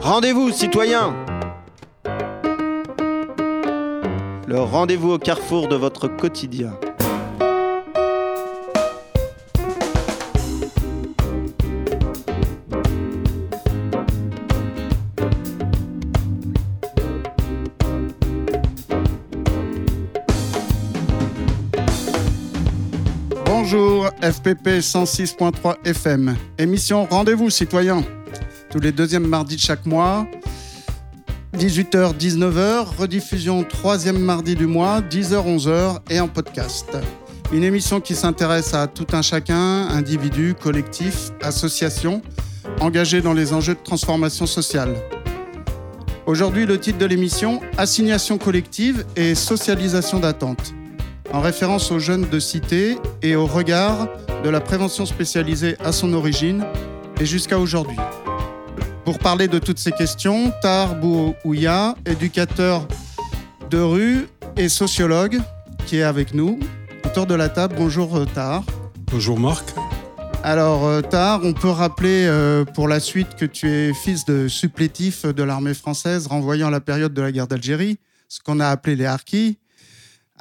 Rendez-vous, citoyens Le rendez-vous au carrefour de votre quotidien. FPP 106.3 FM. Émission Rendez-vous citoyens. Tous les deuxièmes mardis de chaque mois. 18h, 19h. Rediffusion troisième mardi du mois, 10h, 11h et en podcast. Une émission qui s'intéresse à tout un chacun, individu, collectif, association, engagé dans les enjeux de transformation sociale. Aujourd'hui, le titre de l'émission Assignation collective et socialisation d'attente en référence aux jeunes de cité et au regard de la prévention spécialisée à son origine et jusqu'à aujourd'hui. Pour parler de toutes ces questions, Tar éducateur de rue et sociologue, qui est avec nous autour de la table. Bonjour euh, Tar. Bonjour Marc. Alors euh, Tar, on peut rappeler euh, pour la suite que tu es fils de supplétif de l'armée française renvoyant la période de la guerre d'Algérie, ce qu'on a appelé les harkis.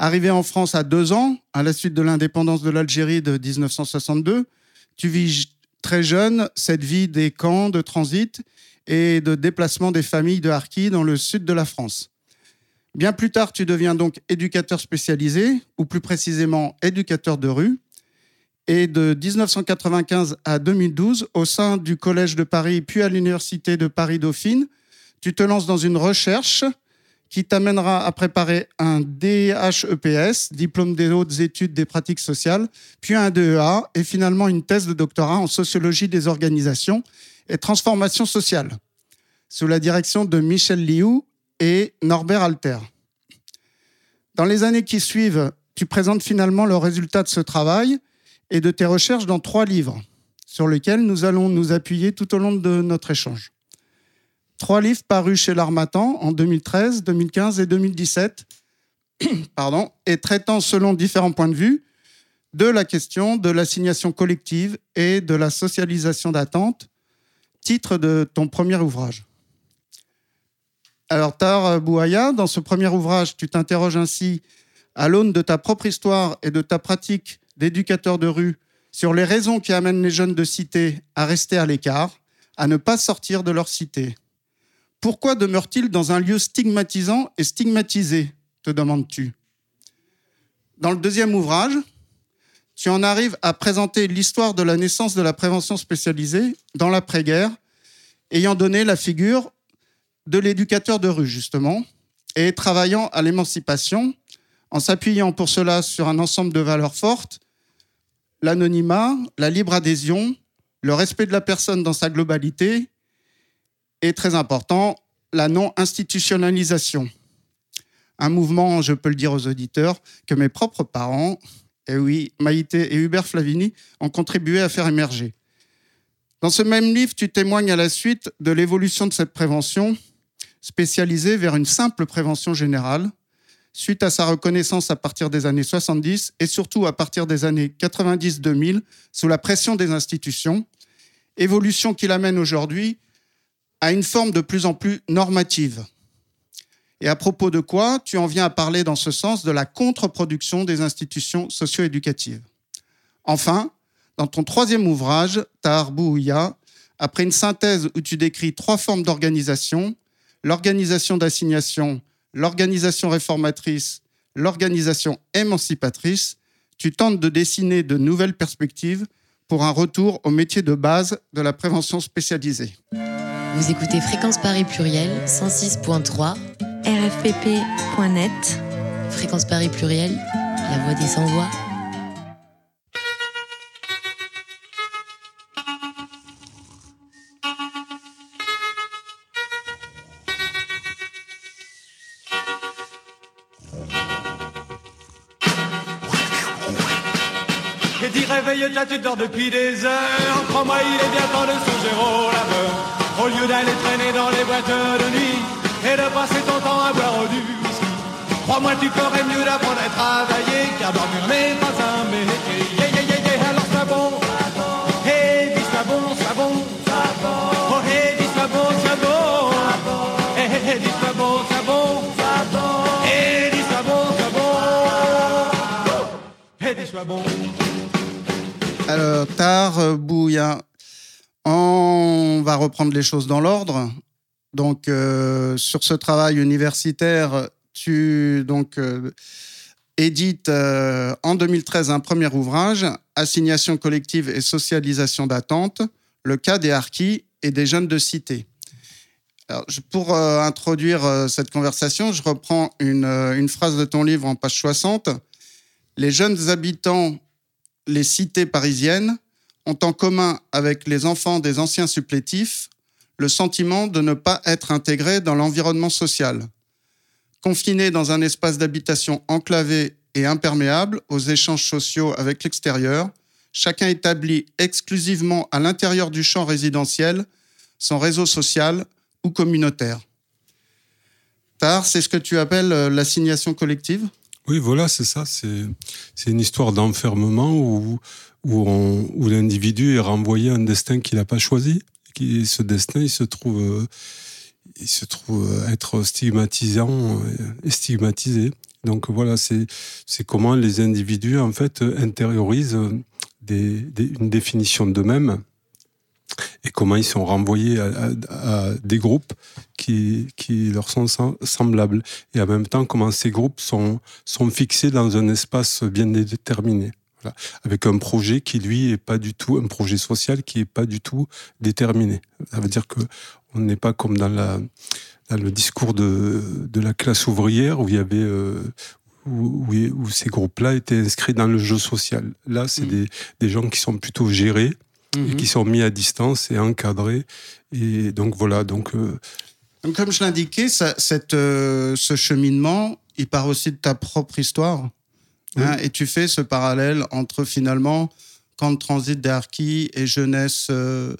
Arrivé en France à deux ans, à la suite de l'indépendance de l'Algérie de 1962, tu vis très jeune cette vie des camps de transit et de déplacement des familles de Harkis dans le sud de la France. Bien plus tard, tu deviens donc éducateur spécialisé, ou plus précisément éducateur de rue. Et de 1995 à 2012, au sein du Collège de Paris puis à l'Université de Paris-Dauphine, tu te lances dans une recherche qui t'amènera à préparer un DHEPS, diplôme des hautes études des pratiques sociales, puis un DEA et finalement une thèse de doctorat en sociologie des organisations et transformation sociale, sous la direction de Michel Liu et Norbert Alter. Dans les années qui suivent, tu présentes finalement le résultat de ce travail et de tes recherches dans trois livres, sur lesquels nous allons nous appuyer tout au long de notre échange. Trois livres parus chez l'Armatan en 2013, 2015 et 2017, pardon, et traitant selon différents points de vue de la question de l'assignation collective et de la socialisation d'attente, titre de ton premier ouvrage. Alors, Tar Bouaya, dans ce premier ouvrage, tu t'interroges ainsi, à l'aune de ta propre histoire et de ta pratique d'éducateur de rue, sur les raisons qui amènent les jeunes de cité à rester à l'écart, à ne pas sortir de leur cité. Pourquoi demeure-t-il dans un lieu stigmatisant et stigmatisé te demandes-tu? Dans le deuxième ouvrage, tu en arrives à présenter l'histoire de la naissance de la prévention spécialisée dans l'après-guerre, ayant donné la figure de l'éducateur de rue, justement, et travaillant à l'émancipation, en s'appuyant pour cela sur un ensemble de valeurs fortes, l'anonymat, la libre adhésion, le respect de la personne dans sa globalité, et très important, la non-institutionnalisation. Un mouvement, je peux le dire aux auditeurs, que mes propres parents, et oui, Maïté et Hubert Flavini, ont contribué à faire émerger. Dans ce même livre, tu témoignes à la suite de l'évolution de cette prévention spécialisée vers une simple prévention générale, suite à sa reconnaissance à partir des années 70 et surtout à partir des années 90-2000 sous la pression des institutions, évolution qui l'amène aujourd'hui à une forme de plus en plus normative. Et à propos de quoi tu en viens à parler dans ce sens de la contre-production des institutions socio-éducatives. Enfin, dans ton troisième ouvrage, Tahar Bouya, après une synthèse où tu décris trois formes d'organisation, l'organisation d'assignation, l'organisation réformatrice, l'organisation émancipatrice, tu tentes de dessiner de nouvelles perspectives pour un retour au métier de base de la prévention spécialisée. Vous écoutez Fréquence Paris Pluriel 106.3 rfpp.net Fréquence Paris Pluriel, la voix des sans-voix. Et dit réveille-toi, tu dors depuis des heures. Crois-moi, il est bien temps de songer au laveur. Au lieu d'aller traîner dans les boîtes de nuit et de passer ton temps à boire du whisky. Crois-moi, tu ferais mieux d'apprendre à travailler car dormir n'est pas un métier. Yeah, yeah, yeah, yeah. Alors ça bon, dis ça bon, oh dis dis dis dis. Alors, tard, bouillant on va reprendre les choses dans l'ordre. Donc, euh, sur ce travail universitaire, tu donc euh, édites euh, en 2013 un premier ouvrage, Assignation collective et socialisation d'attente, le cas des harkis et des jeunes de cité. Alors, pour introduire cette conversation, je reprends une, une phrase de ton livre en page 60. Les jeunes habitants, les cités parisiennes, ont en commun avec les enfants des anciens supplétifs le sentiment de ne pas être intégrés dans l'environnement social. Confinés dans un espace d'habitation enclavé et imperméable aux échanges sociaux avec l'extérieur, chacun établit exclusivement à l'intérieur du champ résidentiel son réseau social ou communautaire. Tar, c'est ce que tu appelles euh, l'assignation collective? Oui, voilà, c'est ça. C'est c'est une histoire d'enfermement où, où, l'individu est renvoyé à un destin qu'il n'a pas choisi. Qui, ce destin, il se trouve, euh, il se trouve euh, être stigmatisant euh, et stigmatisé. Donc voilà, c'est comment les individus en fait intériorisent des, une définition d'eux-mêmes et comment ils sont renvoyés à, des groupes qui, leur sont sem- semblables. Et en même temps, comment ces groupes sont fixés dans un espace bien déterminé. Voilà. Avec un projet qui, lui, est pas du tout, un projet social qui est pas du tout déterminé. Ça veut dire que on n'est pas comme dans la, dans le discours de, de la classe ouvrière où il y avait, euh, où, où, où ces groupes-là étaient inscrits dans le jeu social. Là, c'est Mhm. des, des gens qui sont plutôt gérés et qui sont mis à distance et encadrés. Et donc voilà, donc euh, Donc, comme je l'indiquais, cette, euh, ce cheminement, il part aussi de ta propre histoire. Hein, et tu fais ce parallèle entre finalement camp de transit des harkis et jeunesse, euh,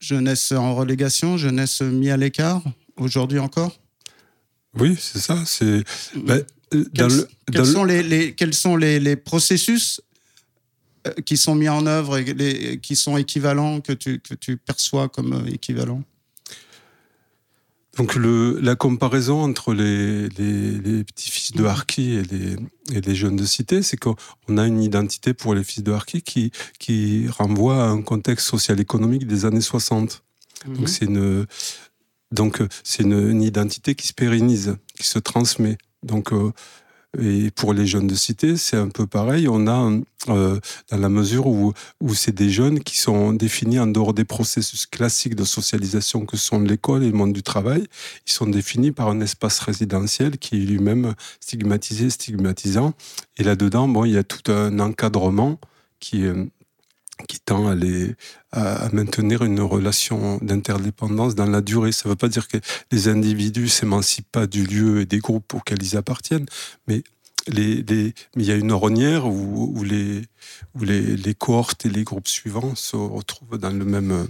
jeunesse en relégation, jeunesse mis à l'écart, aujourd'hui encore? oui, c'est ça. C'est Quels, le, quels dans le- sont, les, les- quels sont les, les processus euh, qui sont mis en œuvre et les, qui sont équivalents, que tu, que tu perçois comme euh, équivalents? Donc le, la comparaison entre les, les, les petits fils de Harki et les, et les jeunes de cité, c'est qu'on a une identité pour les fils de Harki qui, qui renvoie à un contexte social-économique des années 60. Donc c'est une donc une, une identité qui se pérennise, qui se transmet. Donc euh, et pour les jeunes de cité, c'est un peu pareil. On a euh, dans la mesure où où c'est des jeunes qui sont définis en dehors des processus classiques de socialisation que sont l'école et le monde du travail. Ils sont définis par un espace résidentiel qui est lui-même stigmatisé, stigmatisant. Et là-dedans, bon, il y a tout un encadrement qui est qui tend à, les, à, à maintenir une relation d'interdépendance dans la durée. Ça ne veut pas dire que les individus s'émancipent pas du lieu et des groupes auxquels ils appartiennent, mais les, les, mais il y a une ornière où, où, les, où les, les cohortes et les groupes suivants se retrouvent dans le même,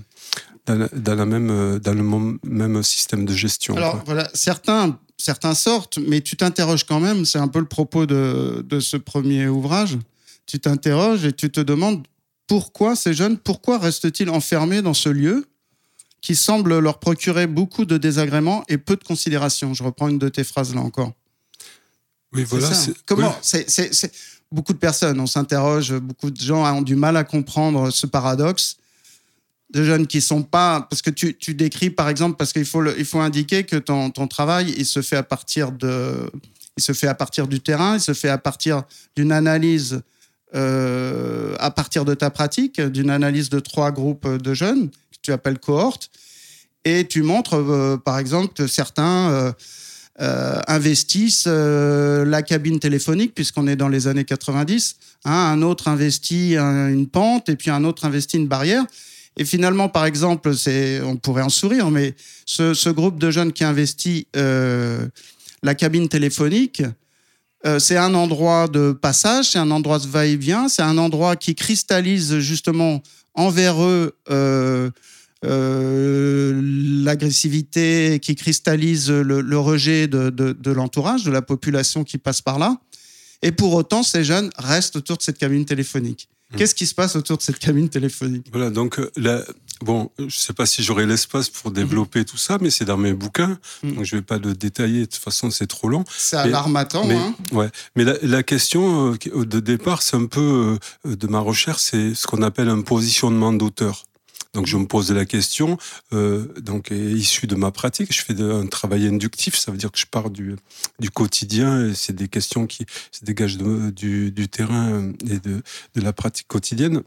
dans la, dans la même, dans le même système de gestion. Alors quoi. voilà, certains, certains sortent, mais tu t'interroges quand même, c'est un peu le propos de, de ce premier ouvrage, tu t'interroges et tu te demandes pourquoi ces jeunes, pourquoi restent-ils enfermés dans ce lieu qui semble leur procurer beaucoup de désagréments et peu de considération? Je reprends une de tes phrases là encore. Oui, voilà. C'est c'est- Comment Beaucoup de personnes, on s'interroge, beaucoup de gens ont du mal à comprendre ce paradoxe de jeunes qui sont pas parce que tu, tu décris par exemple parce qu'il faut le- il faut indiquer que ton, ton travail il se fait à partir de il se fait à partir du terrain il se fait à partir d'une analyse à partir de ta pratique d'une analyse de trois groupes de jeunes que tu appelles cohortes et tu montres euh, par exemple que certains euh, euh, investissent euh, la cabine téléphonique, puisqu'on est dans les années 90. hein, un autre investit un- une pente, et puis un autre investit une barrière. Et finalement, par exemple, on pourrait en sourire, mais ce, groupe de jeunes qui investit euh, la cabine téléphonique, euh, c'est un endroit de passage, c'est un endroit de va-et-vient, c'est un endroit qui cristallise justement envers eux euh, euh, l'agressivité, qui cristallise le, rejet de l'entourage, de la population qui passe par là. Et pour autant, ces jeunes restent autour de cette cabine téléphonique. Qu'est-ce qui se passe autour de cette cabine téléphonique? Voilà, donc euh, là, bon, je sais pas si j'aurai l'espace pour développer tout ça, mais c'est dans mes bouquins, Mm. donc je vais pas le détailler. De toute façon, c'est trop long. C'est alarmatant, mais, hein ouais. mais la, la question euh, de départ, c'est un peu euh, de ma recherche, c'est ce qu'on appelle un positionnement d'auteur. Donc je me pose la question, euh, donc est issu de ma pratique, je fais de- un travail inductif, ça veut dire que je pars du, du quotidien, et c'est des questions qui se dégagent de- du, du terrain et de, de la pratique quotidienne.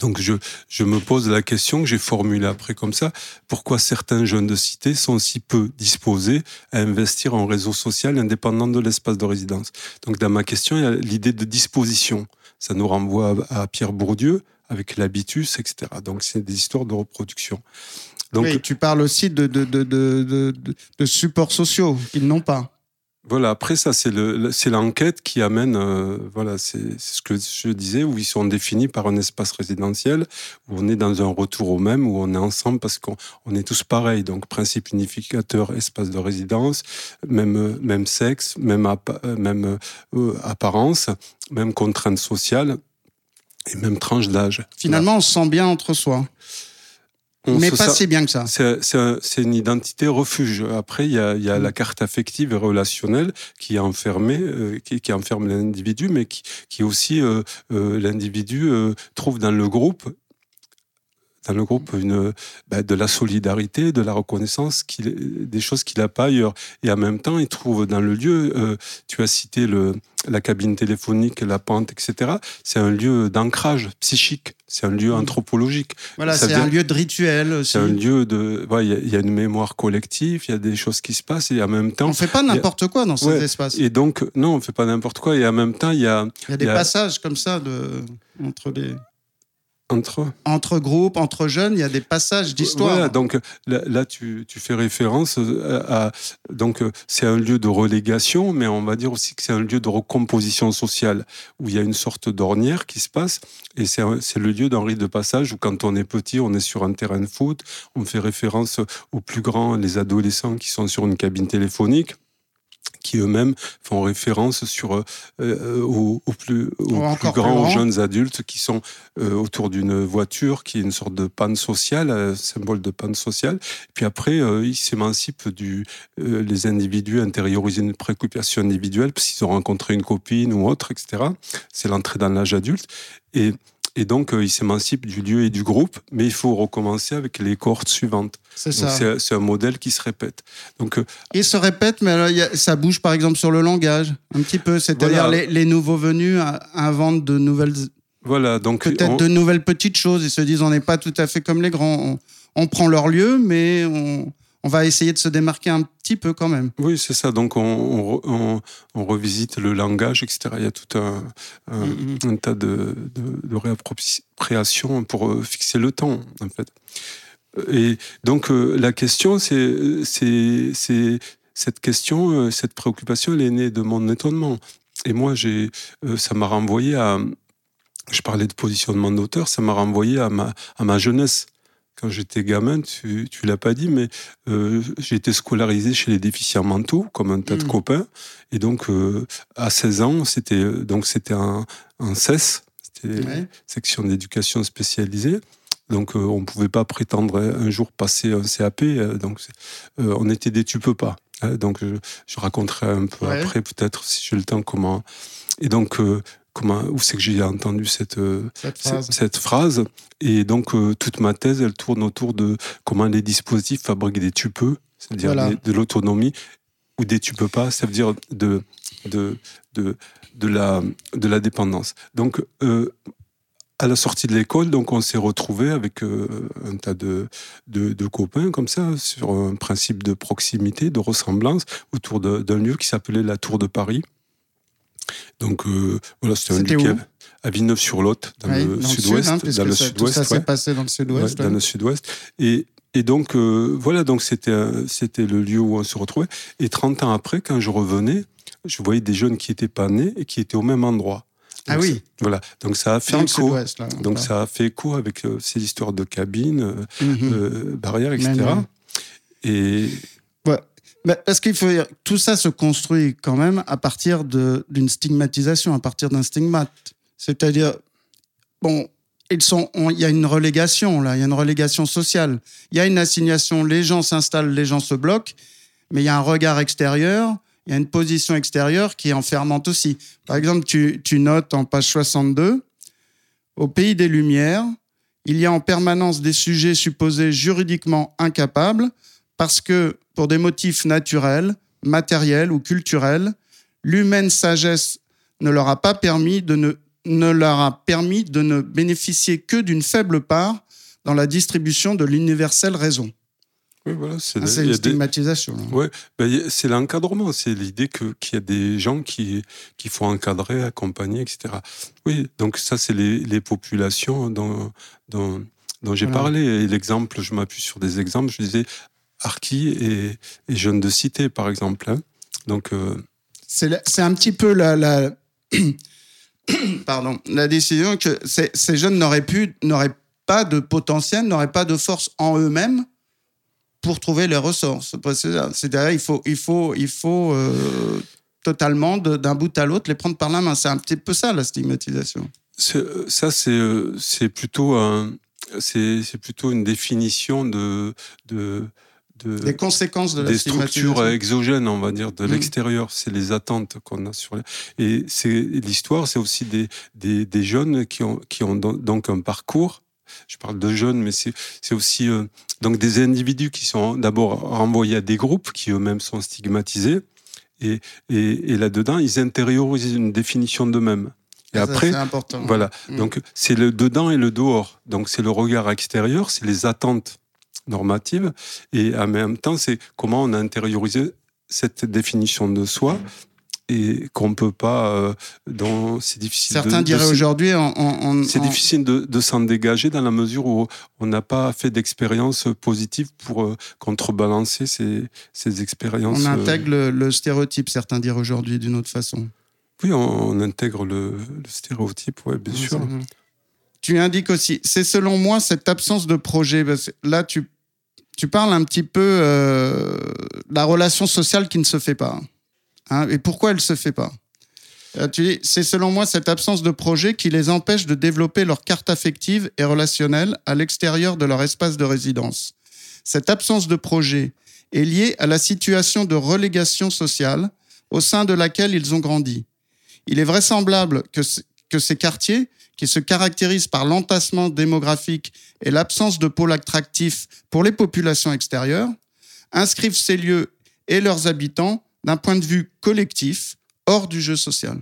Donc je, je me pose la question que j'ai formulée après comme ça, pourquoi certains jeunes de cité sont si peu disposés à investir en réseau social indépendant de l'espace de résidence? Donc dans ma question, il y a l'idée de disposition. Ça nous renvoie à, à Pierre Bourdieu avec l'habitus, etc. Donc c'est des histoires de reproduction. Donc Oui, tu parles aussi de, de, de, de, de- supports sociaux qu'ils n'ont pas. Voilà, après ça, c'est le, le- c'est l'enquête qui amène, euh, voilà, c'est ce que je disais, où ils sont définis par un espace résidentiel, où on est dans un retour au même, où on est ensemble parce qu'on on est tous pareils. Donc, principe unificateur, espace de résidence, même, même sexe, même, appa- euh, même euh, apparence, même contrainte sociale et même tranche d'âge. Finalement, on se sent bien entre soi. On mais pas si bien que ça. c'est c'est un- c'est une identité refuge. Après, il y a, y a la carte affective et relationnelle qui est enfermée, euh, qui, qui enferme l'individu, mais qui, qui aussi euh, euh, l'individu euh, trouve dans le groupe, dans le groupe une bah, de la solidarité, de la reconnaissance, des choses qu'il n'a pas ailleurs. Et en même temps, il trouve dans le lieu. euh, tu as cité le la cabine téléphonique, la pente, etc. C'est un lieu d'ancrage psychique. C'est un lieu anthropologique. Voilà, c'est un lieu de rituel. C'est un lieu de. ouais, Il y a- il y, a une mémoire collective, il y a des choses qui se passent et en même temps. On fait pas n'importe quoi dans ces Ouais, espaces. Et donc, non, on fait pas n'importe quoi. Et en même temps, il y a Il y a des il y a- passages comme ça de, entre, les, entre. entre groupes, entre jeunes, il y a des passages d'histoire. Voilà, donc là, là, tu, tu fais référence euh, à. Donc, euh, c'est un lieu de relégation, mais on va dire aussi que c'est un lieu de recomposition sociale, où il y a une sorte d'ornière qui se passe. Et c'est c'est le lieu d'un rite de passage où, quand on est petit, on est sur un terrain de foot. On fait référence aux plus grands, les adolescents qui sont sur une cabine téléphonique qui eux-mêmes font référence sur euh, euh, aux, aux plus, aux Ou plus encore plus grands, aux jeunes adultes qui sont euh, autour d'une voiture qui est une sorte de panne sociale, euh, symbole de panne sociale. Puis après, ils s'émancipent du, les individus intériorisent une préoccupation individuelle qu'ils ont rencontré une copine ou autre, etc. C'est l'entrée dans l'âge adulte. Et, et donc, euh, ils s'émancipent du lieu et du groupe, mais il faut recommencer avec les cohortes suivantes. C'est ça. c'est un modèle qui se répète. Donc, euh, Il se répète, mais alors, il ça bouge par exemple sur le langage, un petit peu. C'est-à-dire Voilà. les, les nouveaux venus inventent de nouvelles, voilà. Donc, peut-être on- de nouvelles petites choses. Ils se disent on n'est pas tout à fait comme les grands. On, on prend leur lieu, mais on, on va essayer de se démarquer un petit peu quand même. Oui, c'est ça. Donc, on, on, re- on- on revisite le langage, etc. Il y a tout un, un, Mhm. un tas de, de, de réappropriations pour euh, fixer le temps, en fait. Et donc, euh, la question, c'est, cette question, euh, cette préoccupation, elle est née de mon étonnement. Et moi, j'ai, euh, ça m'a renvoyé à. Je parlais de positionnement d'auteur, ça m'a renvoyé à ma, à ma jeunesse. Quand j'étais gamin, tu, tu l'as pas dit, mais euh, j'ai été scolarisé chez les déficients mentaux, comme un tas de Mm. copains. Et donc, euh, à 16 ans, c'était donc c'était un, un CES, c'était Ouais. section d'éducation spécialisée. Donc, euh, on ne pouvait pas prétendre un jour passer un CAP. euh, donc, euh, on était des tu peux pas. hein. donc, je, je raconterai un peu Ouais. après, peut-être, si j'ai le temps, comment. Et donc, euh, comment, où c'est que j'ai entendu cette, euh, Cette phrase. cette phrase. Et donc, euh, toute ma thèse, elle tourne autour de comment les dispositifs fabriquent des tu peux, c'est-à-dire Voilà. de l'autonomie, ou des tu peux pas, ça veut dire de, de, de, de, la, de la dépendance. Donc, euh, à la sortie de l'école, donc on s'est retrouvé avec euh, un tas de, de, de copains comme ça sur un principe de proximité, de ressemblance autour d'un lieu qui s'appelait la Tour de Paris. Donc euh, voilà, c'était un avait- à Villeneuve-sur-Lot, dans Oui, le sud-ouest, sud, hein, dans le ça- tout sud-ouest, ça ouais. s'est passé dans le sud-ouest. Ouais, dans le sud-ouest. Et, et donc, euh, voilà, donc c'était, le lieu où on se retrouvait. Et 30 ans après, quand je revenais, je voyais des jeunes qui n'étaient pas nés et qui étaient au même endroit. Ah oui. Voilà. Donc ça a fait écho. Donc ça a fait écho avec euh, ces histoires de cabines, Mhm. barrières, etc. Même, Et Parce qu'il faut dire, tout ça se construit quand même à partir d'une stigmatisation, à partir d'un stigmate. C'est-à-dire, bon, il y a une relégation là, il y a une relégation sociale. Il y a une assignation, les gens s'installent, les gens se bloquent, mais il y a un regard extérieur, il y a une position extérieure qui est enfermante aussi. Par exemple, tu, tu notes en page 62, au pays des Lumières, il y a en permanence des sujets supposés juridiquement incapables parce que, pour des motifs naturels, matériels ou culturels, l'humaine sagesse ne leur a pas permis de ne, ne leur a permis de ne bénéficier que d'une faible part dans la distribution de l'universelle raison. Oui, voilà, c'est Ah, une des- stigmatisation. Ouais, ben, c'est l'encadrement, c'est l'idée qu'il y a des gens qui qu'il faut encadrer, accompagner, etc. Oui, donc ça c'est les, les populations dont dont, dont j'ai Voilà. parlé. Et l'exemple, je m'appuie sur des exemples. Je disais Arki et, et jeunes de cité, par exemple. hein. Donc euh, C'est un petit peu la, la, pardon, la décision que ces, ces jeunes n'auraient pu, n'auraient pas de potentiel, n'auraient pas de force en eux-mêmes pour trouver les ressources. C'est-à-dire, il faut, il faut, il faut euh, totalement, d'un bout à l'autre, les prendre par la main. C'est un petit peu ça, la stigmatisation. ça c'est euh, c'est plutôt un c'est c'est plutôt une définition de de de Les conséquences de la des structures exogènes, on va dire, de Mm. l'extérieur. C'est les attentes qu'on a sur les... Et c'est l'histoire, c'est aussi des, des, des jeunes qui ont, qui ont don- donc un parcours. Je parle de jeunes, mais c'est c'est aussi euh, donc des individus qui sont d'abord renvoyés à des groupes qui eux-mêmes sont stigmatisés. Et, et, et là-dedans, ils intériorisent une définition d'eux-mêmes. Et après, important. voilà. Mm. Donc, c'est le dedans et le dehors. Donc, c'est le regard extérieur, c'est les attentes normatives. Et en même temps, c'est comment on a intériorisé cette définition de soi et qu'on peut pas. euh, dans, c'est difficile. Certains de diraient aujourd'hui, C'est difficile de, de s'en dégager dans la mesure où on n'a pas fait d'expérience positive pour euh, contrebalancer ces, ces expériences. on euh, intègre le, le stéréotype, certains diraient aujourd'hui d'une autre façon. oui, on, on intègre le, le stéréotype, ouais, bien sûr. Tu indiques aussi, c'est selon moi cette absence de projet. parce que là, tu, tu parles un petit peu euh, de la relation sociale qui ne se fait pas. Hein, et pourquoi elle ne se fait pas? Euh, c'est selon moi cette absence de projet qui les empêche de développer leur carte affective et relationnelle à l'extérieur de leur espace de résidence. Cette absence de projet est liée à la situation de relégation sociale au sein de laquelle ils ont grandi. Il est vraisemblable que, que ces quartiers, qui se caractérisent par l'entassement démographique et l'absence de pôles attractifs pour les populations extérieures, inscrivent ces lieux et leurs habitants d'un point de vue collectif hors du jeu social.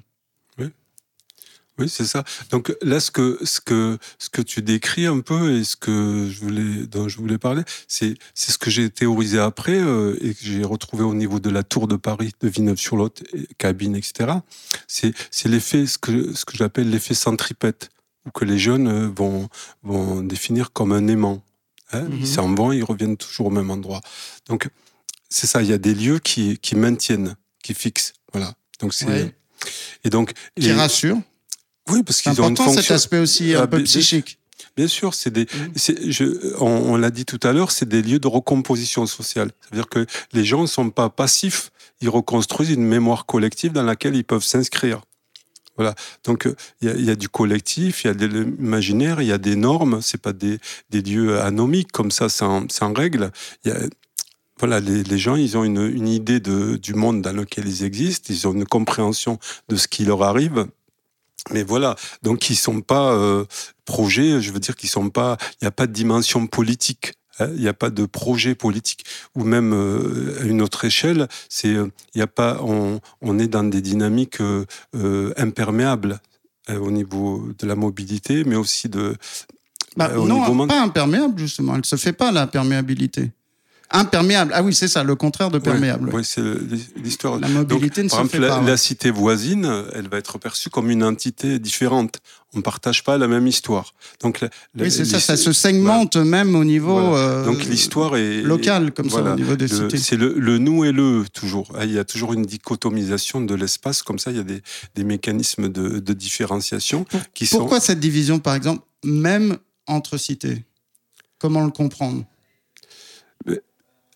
Oui, c'est ça. Donc là, ce que, ce, que, ce que tu décris un peu et ce que je voulais, dont je voulais parler, c'est ce que j'ai théorisé après euh, et que j'ai retrouvé au niveau de la tour de Paris, de Villeneuve-sur-Lot, et- cabine, etc. C'est l'effet, ce que, ce que j'appelle l'effet centripète, ou que les jeunes euh, vont, vont définir comme un aimant. Hein Mhm. Ils s'en vont, ils reviennent toujours au même endroit. Donc, c'est ça, il y a des lieux qui, qui maintiennent, qui fixent. Voilà. Donc, c'est. Ouais. Et donc. Qui et- rassure. Oui, parce qu'ils ont une important cet fonction. aspect aussi un Ah, peu psychique. Bien sûr, c'est des, je, on, on l'a dit tout à l'heure, c'est des lieux de recomposition sociale. C'est-à-dire que les gens ne sont pas passifs, ils reconstruisent une mémoire collective dans laquelle ils peuvent s'inscrire. Voilà. Donc euh, il y, a, il y a du collectif, il y a de l'imaginaire, il y a des normes. C'est pas des, des lieux anomiques comme ça, sans, sans règle. Il y a, voilà, les, les gens, ils ont une, une idée de, du monde dans lequel ils existent, ils ont une compréhension de ce qui leur arrive. Mais voilà, donc ils sont pas euh, projets, je veux dire qu'ils sont pas, il n'y a pas de dimension politique, hein, il n'y a pas de projet politique, ou même euh, à une autre échelle, c'est, euh, il a pas, on, on est dans des dynamiques euh, imperméables au niveau de la mobilité, mais aussi de Bah, au non, niveau pas imperméable justement. Elle ne se fait pas la perméabilité. Imperméable. Ah oui, c'est ça, le contraire de perméable. Oui, c'est l'histoire. La mobilité Donc, ne par se exemple, fait la, pas. la cité voisine, elle va être perçue comme une entité différente. On ne partage pas la même histoire. Donc, la- Oui, c'est ça, ça se segmente même au niveau Voilà. euh, Donc l'histoire est local, comme ça, au niveau des Le- cités. C'est le, le nous et le toujours. Ah, Il y a toujours une dichotomisation de l'espace, comme ça, il y a des, des mécanismes de, de différenciation qui sont. Pourquoi cette division, par exemple, même entre cités? Comment le comprendre?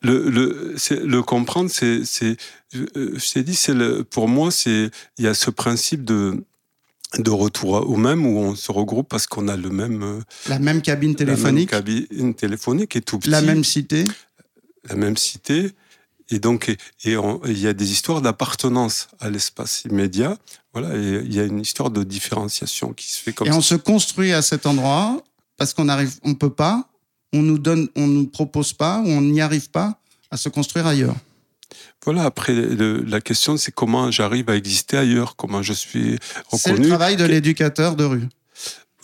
Le, le, c'est- le comprendre, c'est, c'est, je, euh, je t'ai dit, c'est le, pour moi, c'est, il y a ce principe de, de retour au même où on se regroupe parce qu'on a le même euh, La même cabine téléphonique, la même cabine téléphonique et tout petit, la même cité. la même cité. Et donc, et, il y a des histoires d'appartenance à l'espace immédiat. Voilà, et il y a une histoire de différenciation qui se fait comme Et ça. on se construit à cet endroit parce qu'on arrive, on peut pas, on nous donne, on nous propose pas, ou on n'y arrive pas à se construire ailleurs. Voilà, après, le- la question, c'est comment j'arrive à exister ailleurs, comment je suis C'est le reconnu. travail de l'éducateur de rue.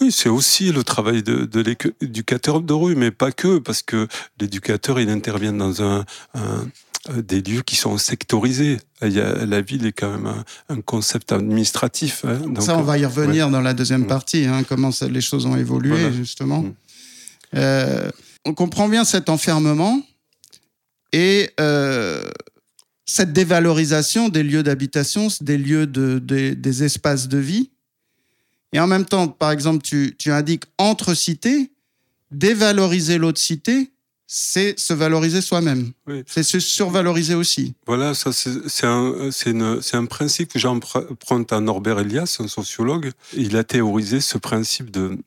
Oui, c'est aussi le travail de, de l'éducateur de rue, mais pas que, parce que l'éducateur, il intervient dans un, un- euh, des lieux qui sont sectorisés. Il y a, la ville est quand même un, un concept administratif. hein, donc, ça, on va y revenir dans la deuxième Mm. partie, hein, comment ça- les choses ont évolué, Voilà. justement. Mm. Euh, on comprend bien cet enfermement et euh, cette dévalorisation des lieux d'habitation, des lieux de, des- des espaces de vie. Et en même temps, par exemple, tu, tu indiques entre cités, dévaloriser l'autre cité, c'est se valoriser soi-même. Oui. C'est se survaloriser aussi. Voilà, ça c'est un, un principe que j'emprunte à Norbert Elias, un sociologue. Il a théorisé ce principe de,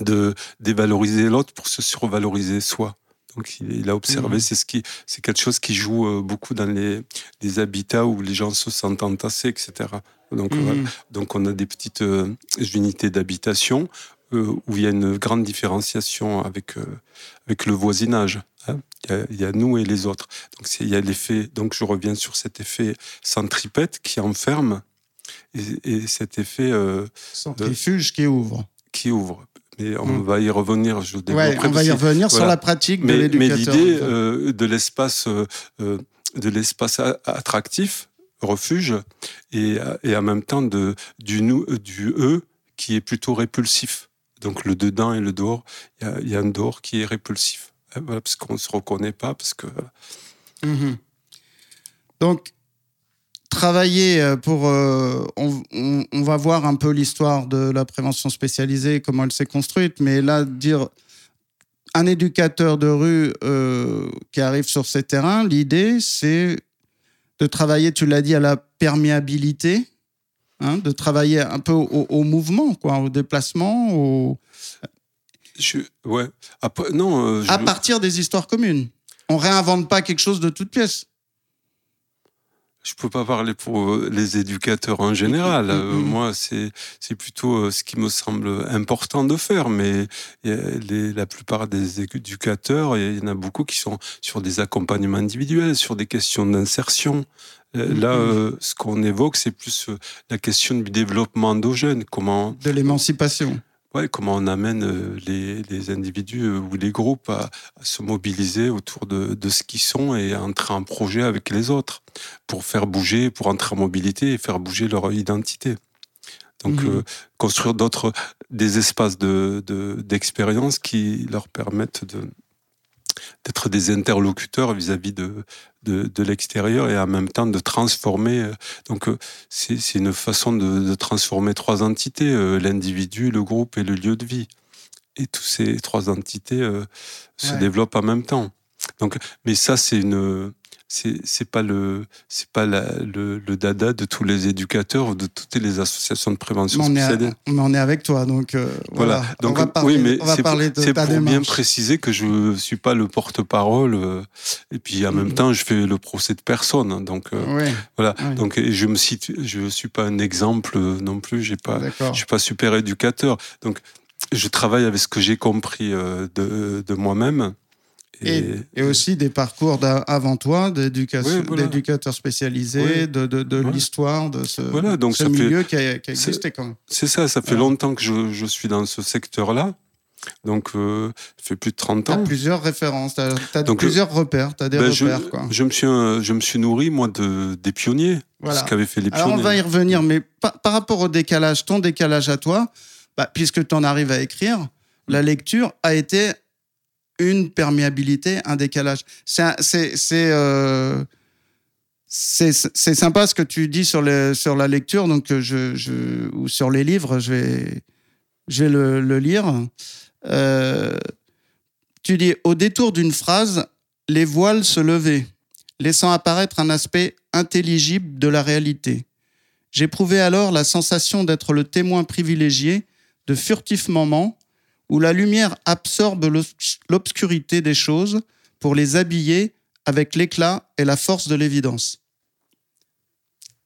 de dévaloriser l'autre pour se survaloriser soi. Donc il, a observé, Mhm. c'est ce qui, c'est quelque chose qui joue euh, beaucoup dans les, les habitats où les gens se sentent entassés, etc. Donc, Mhm. voilà. donc on a des petites euh, unités d'habitation euh, où il y a une grande différenciation avec euh, avec le voisinage. hein. Il, y a, il y a nous et les autres. Donc il y a l'effet. Donc je reviens sur cet effet centripète qui enferme et, et cet effet Centrifuge qui ouvre. qui ouvre. Mais on Mm. va y revenir. Je Ouais, on va y revenir sur la pratique de mais, l'idée euh, de l'espace euh, euh, de l'espace attractif, refuge, et, et en même temps de, du, nous, du eux qui est plutôt répulsif. Donc le dedans et le dehors, il y a, il y a un dehors qui est répulsif. Voilà, parce qu'on ne se reconnaît pas, parce que Mhm. Donc, travailler euh, pour... euh, on, on- on va voir un peu l'histoire de la prévention spécialisée, comment elle s'est construite, mais là, dire un éducateur de rue euh, qui arrive sur ces terrains, l'idée, c'est de travailler, tu l'as dit, à la perméabilité, hein, de travailler un peu au, au mouvement, quoi, au déplacement, au... je, ouais. Après, non, euh, je- à partir des histoires communes. On réinvente pas quelque chose de toute pièce. Je peux pas parler pour euh, les éducateurs en général. Euh. Moi, c'est c'est plutôt euh, ce qui me semble important de faire. Mais les- la plupart des éducateurs, il y en a beaucoup qui sont sur des accompagnements individuels, sur des questions d'insertion. Euh, Là, euh, ce qu'on évoque, c'est plus la question du développement endogène. Comment De l'émancipation. Ouais, comment on amène euh, les, les individus euh, ou les groupes à, à se mobiliser autour de, de ce qu'ils sont et à entrer en projet avec les autres pour faire bouger, pour entrer en mobilité et faire bouger leur identité. Donc, Mhm. euh, construire d'autres, des espaces de, de, d'expérience qui leur permettent de, d'être des interlocuteurs vis-à-vis de, de, de l'extérieur et en même temps de transformer. euh, Donc, euh, c'est, c'est une façon de, de transformer trois entités, euh, l'individu, le groupe et le lieu de vie. Et toutes ces trois entités euh, se Ouais. développent en même temps. Donc, mais ça, c'est une, c'est, pas le, c'est pas la- le, le dada de tous les éducateurs ou de toutes les associations de prévention Mais on, est à- spécialisées. mais on est avec toi, donc euh, voilà. Voilà. Donc, on va parler, oui, mais c'est pour, bien préciser que je ne suis pas le porte-parole euh, et puis en même Mhm. temps, je fais le procès de personne. Donc, euh, Oui, voilà. oui. Donc, je me situe, je suis pas un exemple non plus. J'ai pas, je suis pas super éducateur. Donc, je travaille avec ce que j'ai compris de, de moi-même. Et, Et aussi des parcours avant toi, d'éducation- Oui, voilà. d'éducateurs spécialisés, Oui. de, de, de Voilà. l'histoire de ce, Voilà, donc ce ça fait- milieu qui a, qui a c'est- existé quand même. c'est ça, ça fait longtemps que je, je suis dans ce secteur-là. Donc, euh, ça fait plus de 30 Tu as ans. plusieurs références, tu as, Donc, plusieurs repères, tu as des Ben, je, repères. Quoi. je me suis, euh, je me suis nourri, moi, de, des pionniers. Voilà. Ce qu'avaient fait les Alors pionniers. on va y revenir, mais par, par rapport au décalage, ton décalage à toi, bah, puisque tu en arrives à écrire, la lecture a été une perméabilité, un décalage. C'est euh, sympa ce que tu dis sur les sur la lecture, donc euh, je, je ou sur les livres, je vais je vais le, le lire. Euh, tu dis au détour d'une phrase, les voiles se levaient, laissant apparaître un aspect intelligible de la réalité. J'éprouvais alors la sensation d'être le témoin privilégié de furtifs moments où la lumière absorbe l'obs- l'obscurité des choses pour les habiller avec l'éclat et la force de l'évidence.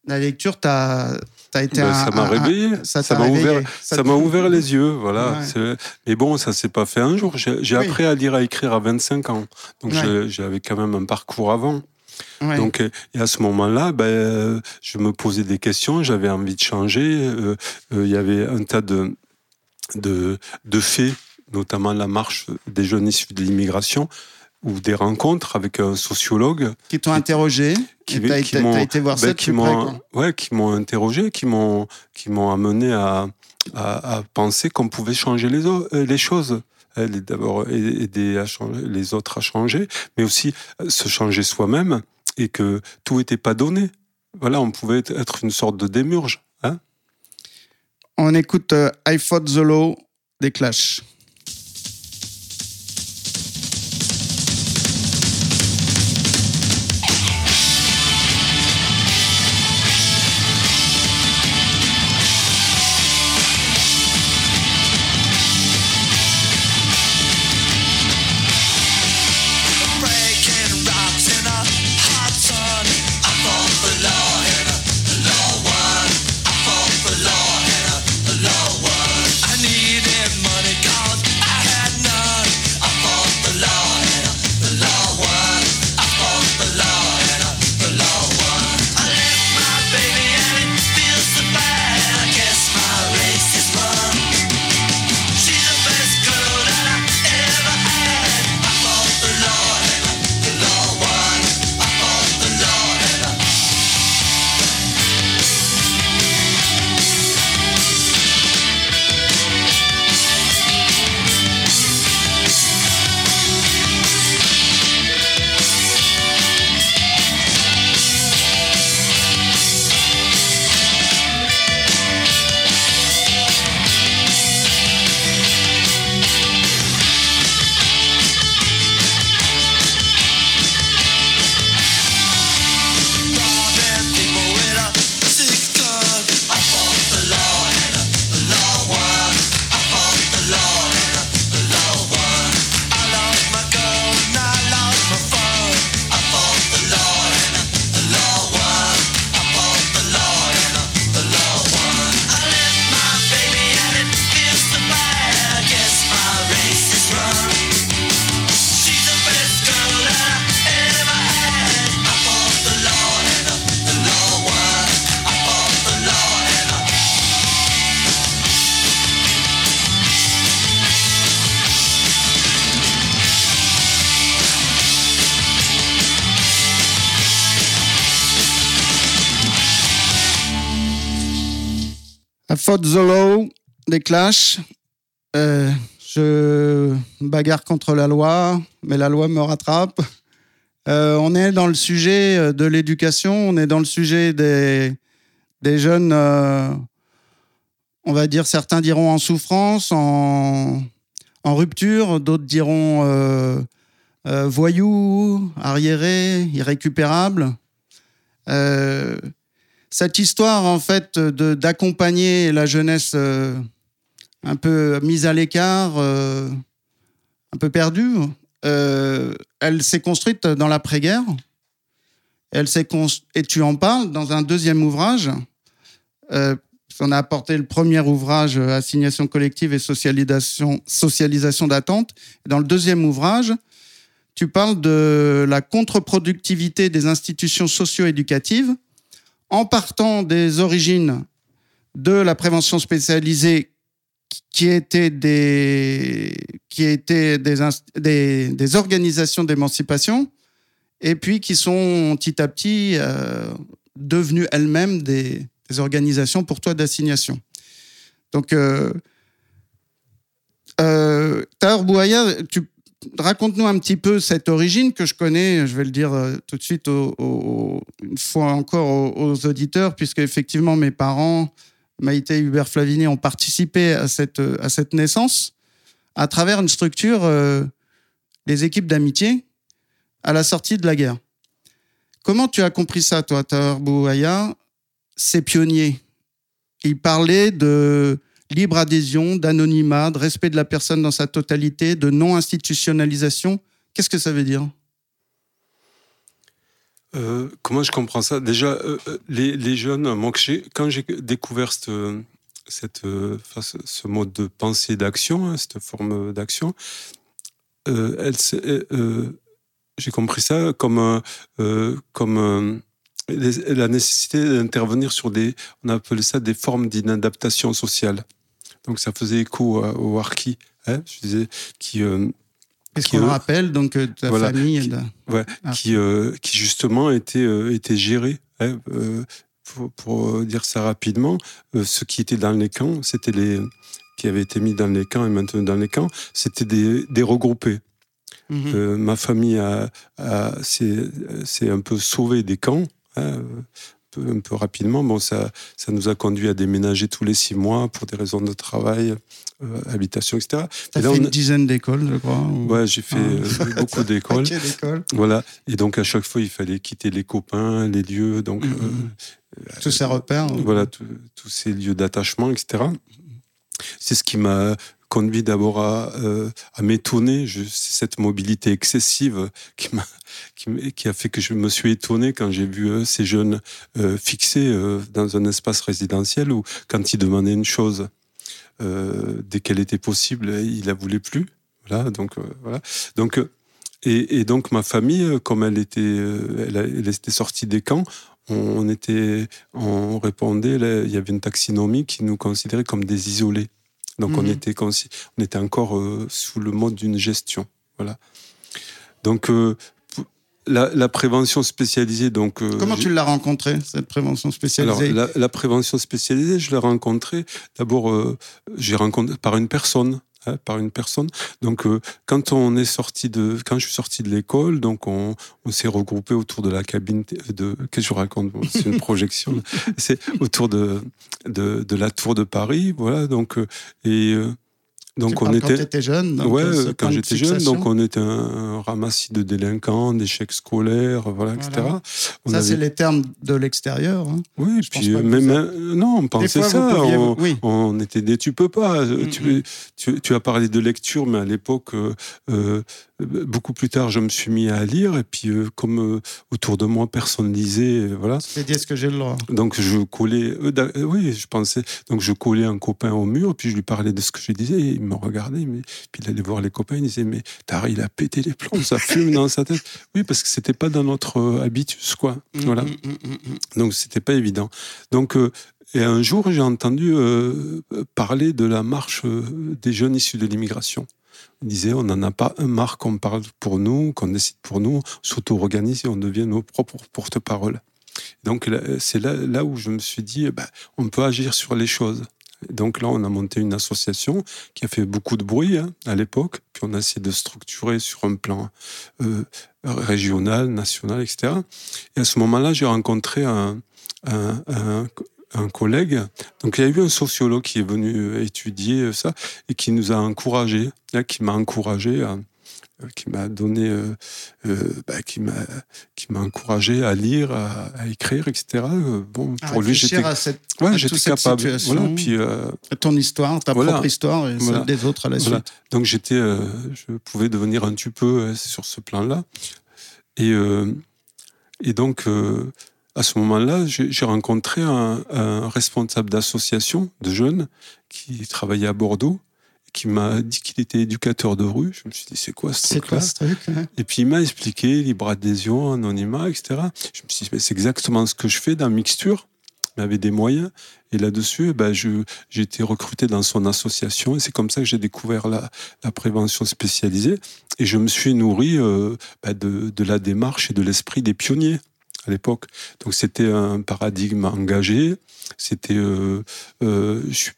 La lecture, t'a as été Ben, un- ça m'a un- réveillé, ça m'a ouvert, Ça ça m'a ouvert les yeux, voilà. Ouais. Mais bon, ça s'est pas fait un jour. J'ai Oui. appris à lire, à écrire à 25 ans, donc Ouais. j'avais quand même un parcours avant. Ouais. Donc, euh, et à ce moment-là, ben, euh, je me posais des questions, j'avais envie de changer. euh, euh, Il y avait un tas de, de, de faits, notamment la marche des jeunes issus de l'immigration, ou des rencontres avec un sociologue qui t'ont interrogé, qui- t'as qui été, m'ont- t'as été voir ben, ça qui m'ont ouais, qui m'ont interrogé, qui m'ont qui m'ont amené à, à, à penser qu'on pouvait changer les, o- euh, les choses. Euh, D'abord aider à changer, les autres à changer, mais aussi euh, se changer soi-même et que tout n'était pas donné. Voilà, on pouvait être une sorte de démurge. On écoute euh, I Fought the Law des Clash. The Law des Clash. Euh, je bagarre contre la loi, mais la loi me rattrape. Euh, on est dans le sujet euh, de l'éducation, on est dans le sujet des, des jeunes, euh, on va dire, certains diront en souffrance, en, en rupture, d'autres diront voyous, arriérés, irrécupérables. Cette histoire, en fait, de- d'accompagner la jeunesse euh, un peu mise à l'écart, euh, un peu perdue, euh, elle s'est construite dans l'après-guerre. Elle s'est et tu en parles dans un deuxième ouvrage. On a apporté le premier ouvrage Assignation collective et socialisation, socialisation d'attente. Dans le deuxième ouvrage, tu parles de la contre-productivité des institutions socio-éducatives en partant des origines de la prévention spécialisée qui étaient des, qui des, des, des organisations d'émancipation et puis qui sont petit à petit euh, devenues elles-mêmes des, des organisations pour toi d'assignation. Donc, euh, euh, Bouaya, tu raconte-nous un petit peu cette origine que je connais, je vais le dire euh, tout de suite une fois encore aux, auditeurs, puisque effectivement mes parents, Maïté et Hubert Flavini, ont participé à cette, euh, à cette naissance à travers une structure, euh, les équipes d'amitié, à la sortie de la guerre. Comment tu as compris ça, toi, Tahar Bouaya ces pionniers, ils parlaient de libre adhésion, d'anonymat, de respect de la personne dans sa totalité, de non-institutionnalisation. Qu'est-ce que ça veut dire? Euh, comment je comprends ça? Déjà, euh, euh, les, jeunes, moi, quand j'ai découvert ce, mode de pensée d'action, hein, cette forme d'action, j'ai compris ça comme, comme la nécessité d'intervenir sur des, on appelait ça des formes d'inadaptation sociale. Donc ça faisait écho à- au harki, hein, je disais, qui, euh, Qui, qu'on euh, rappelle donc euh, de ta voilà, famille qui- de- Ouais, Ah. qui, euh, qui justement était, euh, était géré. hein, euh, pour, pour, euh, dire ça rapidement, euh, ceux qui étaient dans les camps, c'était les qui avaient été mis dans les camps et maintenant dans les camps, c'était des, des regroupés. Mhm. Euh, ma famille a, a- s'est un peu sauvée des camps, hein, euh, peu, un peu rapidement. Bon, ça, ça nous a conduit à déménager tous les six mois pour des raisons de travail, euh, habitation, etc. T'as Et fait on une dizaine d'écoles, je crois. ou- Ouais, j'ai fait Ah. euh, beaucoup d'écoles. Voilà. Et donc, à chaque fois, il fallait quitter les copains, les lieux. Donc, Mhm. euh, Tous ces repères. voilà, tous ces lieux d'attachement, etc. C'est ce qui m'a conduit d'abord à, euh, à m'étonner. Cette mobilité excessive qui, m'a, qui, a fait que je me suis étonné quand j'ai vu euh, ces jeunes euh, fixés dans un espace résidentiel où, quand ils demandaient une chose, dès qu'elle était possible, ils la voulaient plus. Voilà, donc, voilà. Donc, et, donc, ma famille, comme elle était, elle, a- était sortie des camps, on, était, on répondait, il y avait une taxinomie qui nous considérait comme des isolés. Donc on Mhm. on était encore euh, sous le mode d'une gestion, voilà. Donc euh, la, la prévention spécialisée, donc euh, Comment tu l'as rencontré, cette prévention alors, spécialisée? la, la prévention spécialisée, je l'ai rencontrée d'abord, j'ai rencontré par une personne, hein, par une personne. Donc, euh, quand on est sorti de, quand je suis sorti de l'école, donc on, on s'est regroupé autour de la cabine de, qu'est-ce que je raconte C'est une projection. C'est autour de, de, de la tour de Paris, voilà. Donc, euh, et euh, donc on quand était. t'étais jeune donc, ouais, euh, quand j'étais jeune, donc on était un, un ramassis de délinquants, d'échecs scolaires, voilà, etc. On Ça, avait- c'est les termes de l'extérieur. hein. oui, Je puis même euh, non, on pensait fois, ça. pouviez- on, oui. on était des tu peux pas. Euh, Mm, tu, mm. tu, tu as parlé de lecture, mais à l'époque, euh, euh, beaucoup plus tard, je me suis mis à lire et puis euh, comme euh, autour de moi personne lisait, euh, voilà. C'est ce que j'ai le droit? Donc je collais, euh, euh, oui, je pensais. Donc je collais un copain au mur, puis je lui parlais de ce que je disais. Me regardait, mais puis il allait voir les copains, il disait mais Tara, il a pété les plombs, ça fume dans sa tête. Oui, parce que c'était pas dans notre euh, habitus, quoi. Voilà. Mm, mm, mm, mm. Donc c'était pas évident. Donc euh, et un jour j'ai entendu euh, parler de la marche euh, des jeunes issus de l'immigration. Il disait on n'en a pas un marque qu'on parle pour nous, qu'on décide pour nous, on s'auto-organise et on devient nos propres porte-parole. Donc c'est là, là où je me suis dit eh ben, on peut agir sur les choses. Donc là, on a monté une association qui a fait beaucoup de bruit hein, à l'époque, puis on a essayé de structurer sur un plan euh, régional, national, etc. Et à ce moment-là, j'ai rencontré un, collègue. Donc il y a eu un sociologue qui est venu étudier ça et qui nous a encouragés, là, qui m'a encouragé à qui m'a donné, euh, euh, bah, qui m'a, qui m'a encouragé à lire, à, à écrire, etc. Euh, bon, À pour lui, j'étais, à, cette, ouais, à j'étais toute cette capable. situation. Voilà, puis, euh, à ton histoire, ta Voilà. propre histoire et Voilà. celle des autres à la suite. Donc j'étais, euh, je pouvais devenir un petit peu euh, sur ce plan-là. Et, euh, et donc, euh, à ce moment-là, j'ai j'ai rencontré un, un responsable d'association de jeunes qui travaillait à Bordeaux, qui m'a dit qu'il était éducateur de rue. Je me suis dit, c'est quoi ce truc-là quoi ce truc hein? Et puis il m'a expliqué libre adhésion, anonymat, etc. Je me suis dit, mais c'est exactement ce que je fais dans Mixture, mais avec des moyens. Et là-dessus, eh ben, je- j'ai été recruté dans son association et c'est comme ça que j'ai découvert la, la prévention spécialisée. Et je me suis nourri euh, ben, de, de la démarche et de l'esprit des pionniers à l'époque. Donc c'était un paradigme engagé. C'était, euh, euh, je,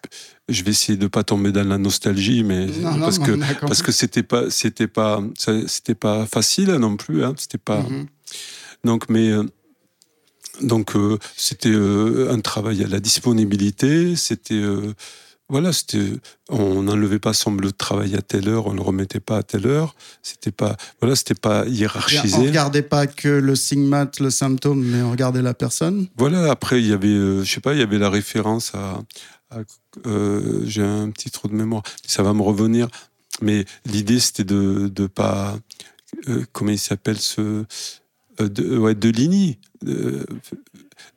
je vais essayer de pas tomber dans la nostalgie, mais Non, non, parce mais que on compris. parce que c'était pas c'était pas c'était pas facile non plus hein, c'était pas Mhm. donc mais euh, donc euh, c'était euh, un travail à la disponibilité c'était euh, voilà, c'était, on n'enlevait pas son bleu de travail à telle heure, on le remettait pas à telle heure. C'était pas, voilà, c'était pas On hiérarchisé. regardait pas que le stigmate, le symptôme, mais on regardait la personne? Voilà, après, il y avait, je sais pas, il y avait la référence à. à- euh, J'ai un petit trou de mémoire, ça va me revenir. Mais l'idée, c'était de de pas. euh, comment il s'appelle ce. euh, de, ouais, Deligny. euh,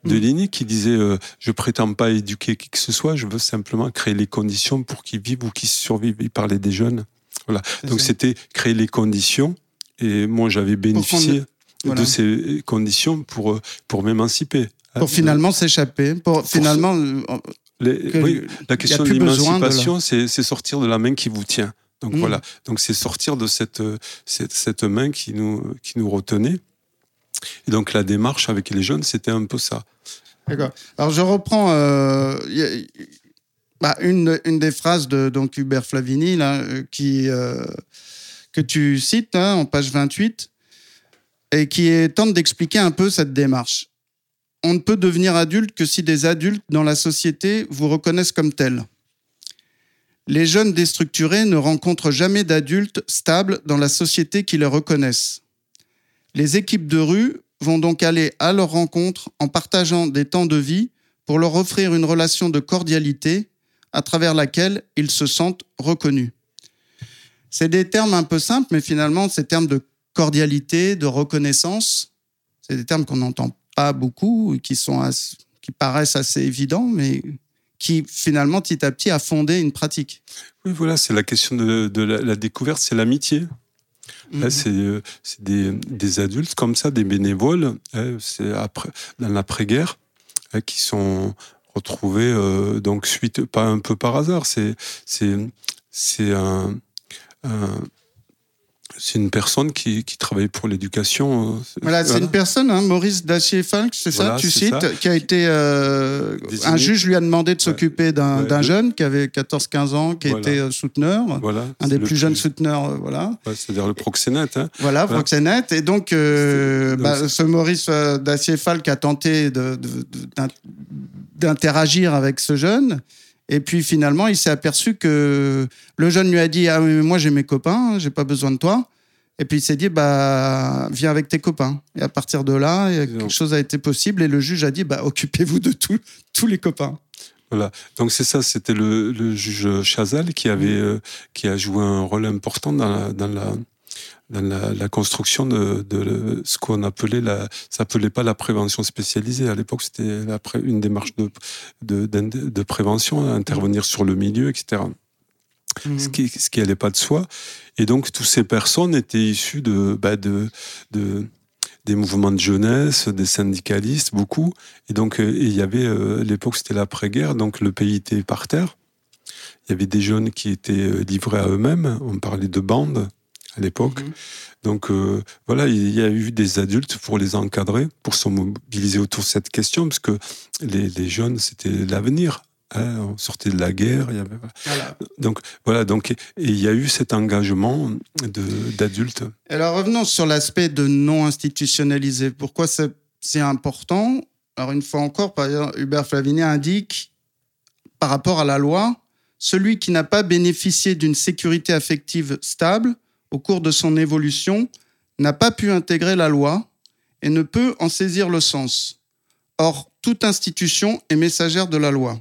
Deligny qui disait euh, Je prétends pas éduquer qui que ce soit, je veux simplement créer les conditions pour qu'ils vivent ou qu'ils survivent. Il parlait des jeunes. Voilà. Donc c'était créer les conditions. Et moi, j'avais bénéficié voilà. de ces conditions pour, euh, pour m'émanciper. Pour finalement s'échapper. Pour finalement. Les- que- oui, la question de l'émancipation, c'est sortir de la main qui vous tient. Donc Mm. voilà, donc c'est sortir de cette, euh, cette, cette main qui nous, qui nous retenait. Et donc la démarche avec les jeunes, c'était un peu ça. D'accord. Alors je reprends euh, y a- y- bah, une, une des phrases de donc Hubert Flavini là, euh, qui, euh, que tu cites hein, en page 28 et qui est- tente d'expliquer un peu cette démarche. On ne peut devenir adulte que si des adultes dans la société vous reconnaissent comme tel. Les jeunes déstructurés ne rencontrent jamais d'adultes stables dans la société qui les reconnaissent. Les équipes de rue vont donc aller à leur rencontre en partageant des temps de vie pour leur offrir une relation de cordialité à travers laquelle ils se sentent reconnus. C'est des termes un peu simples, mais finalement, ces termes de cordialité, de reconnaissance, c'est des termes qu'on n'entend pas beaucoup, qui, sont qui paraissent assez évidents, mais qui finalement, petit à petit, a fondé une pratique. Oui, voilà, c'est la question de, de la, la découverte, c'est l'amitié. Là, c'est euh, c'est des, des adultes comme ça, des bénévoles, hein, c'est après, dans l'après-guerre, hein, qui sont retrouvés euh, donc suite, pas un peu par hasard, c'est c'est c'est un, un- c'est une personne qui, qui travaille pour l'éducation. euh, Voilà, c'est une personne, hein, Maurice Dacier-Falk, c'est ça, Voilà, tu cites, ça. qui a été. euh, un juge lui a demandé de s'occuper d'un Ouais, d'un le- jeune qui avait 14-15 ans, qui Voilà. était euh, souteneur, Voilà, un des plus jeunes souteneurs, voilà. ouais, c'est-à-dire le proxénète. Hein. Voilà. Proxénète. Et donc, euh, bah, ce Maurice Dacier-Falk a tenté de- de- de- d'in- d'interagir avec ce jeune. Et puis finalement, il s'est aperçu que le jeune lui a dit Ah, mais moi j'ai mes copains, j'ai pas besoin de toi. Et puis il s'est dit bah viens avec tes copains. Et à partir de là, quelque Donc- chose a été possible et le juge a dit bah occupez-vous de tout- tous les copains. Voilà. Donc c'est ça, c'était le, le juge Chazal qui avait, euh, qui a joué un rôle important dans la, dans la, dans la, la construction de, ce qu'on appelait la, ça s'appelait pas la prévention spécialisée. À l'époque, c'était une démarche de, de, prévention, intervenir sur le milieu, etc. Ce qui, ce qui allait pas de soi. Et donc, toutes ces personnes étaient issues de, bah, de, de, des mouvements de jeunesse, des syndicalistes, beaucoup. Et donc, euh, il y avait, euh, à l'époque, c'était l'après-guerre, donc le pays était par terre. Il y avait des jeunes qui étaient euh, livrés à eux-mêmes. On parlait de bandes à l'époque. Mhm. Donc, euh, voilà, il y a eu des adultes pour les encadrer, pour se mobiliser autour de cette question, parce que les, les jeunes, c'était l'avenir. hein. on sortait de la guerre. Il y avait, Voilà. donc voilà, donc et il y a eu cet engagement d'adultes. Alors revenons sur l'aspect de non institutionnalisé. Pourquoi c'est important? Alors une fois encore, par exemple, Hubert Flavini indique par rapport à la loi, celui qui n'a pas bénéficié d'une sécurité affective stable au cours de son évolution n'a pas pu intégrer la loi et ne peut en saisir le sens. Or, toute institution est messagère de la loi.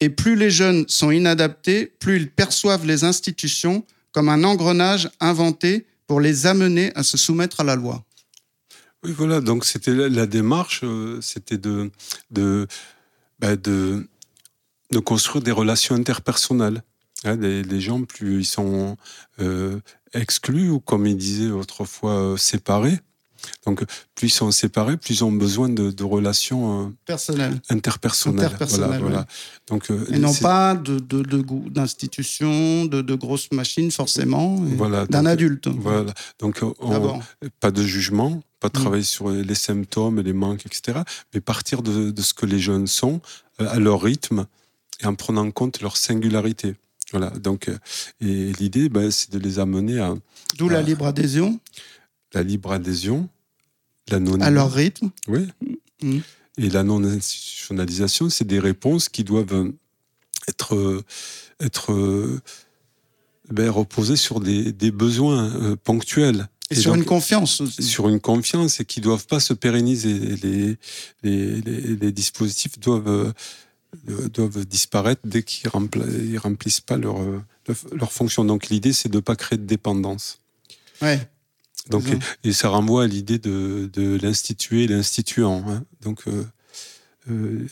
Et plus les jeunes sont inadaptés, plus ils perçoivent les institutions comme un engrenage inventé pour les amener à se soumettre à la loi. Oui, voilà, donc c'était la, démarche, euh, c'était de de construire des relations interpersonnelles. Les, les gens, plus ils sont euh, exclus ou comme ils disaient autrefois euh, séparés. Donc, plus ils sont séparés, plus ils ont besoin de, de relations euh, Personnel. interpersonnelles. Interpersonnelles, Voilà, ouais. voilà. Donc, Et non pas de- de- de d'institutions, de, de, grosses machines, forcément, Voilà, d'un donc, adulte. Voilà. Donc, on- pas de jugement, pas Mm. travailler sur les symptômes les manques, etc. Mais partir de, de ce que les jeunes sont, à leur rythme, et en prenant en compte leur singularité. Voilà. Donc, euh, et l'idée, ben, c'est de les amener à D'où la libre adhésion, la libre adhésion, l'anonymat. à leur rythme. Oui. Mm. Et la non-institutionnalisation, c'est des réponses qui doivent être, euh, être euh, ben, reposé sur des, des besoins euh, ponctuels. Et, Et sur donc, une confiance aussi. sur une confiance et qui doivent pas se pérenniser. Les, les, les, les dispositifs doivent, doivent disparaître dès qu'ils ils remplissent pas leur, euh, leur, fonction. Donc l'idée, c'est de pas créer de dépendance. Ouais. Donc, et ça renvoie à l'idée de, et l'instituant. hein. Donc, euh, euh,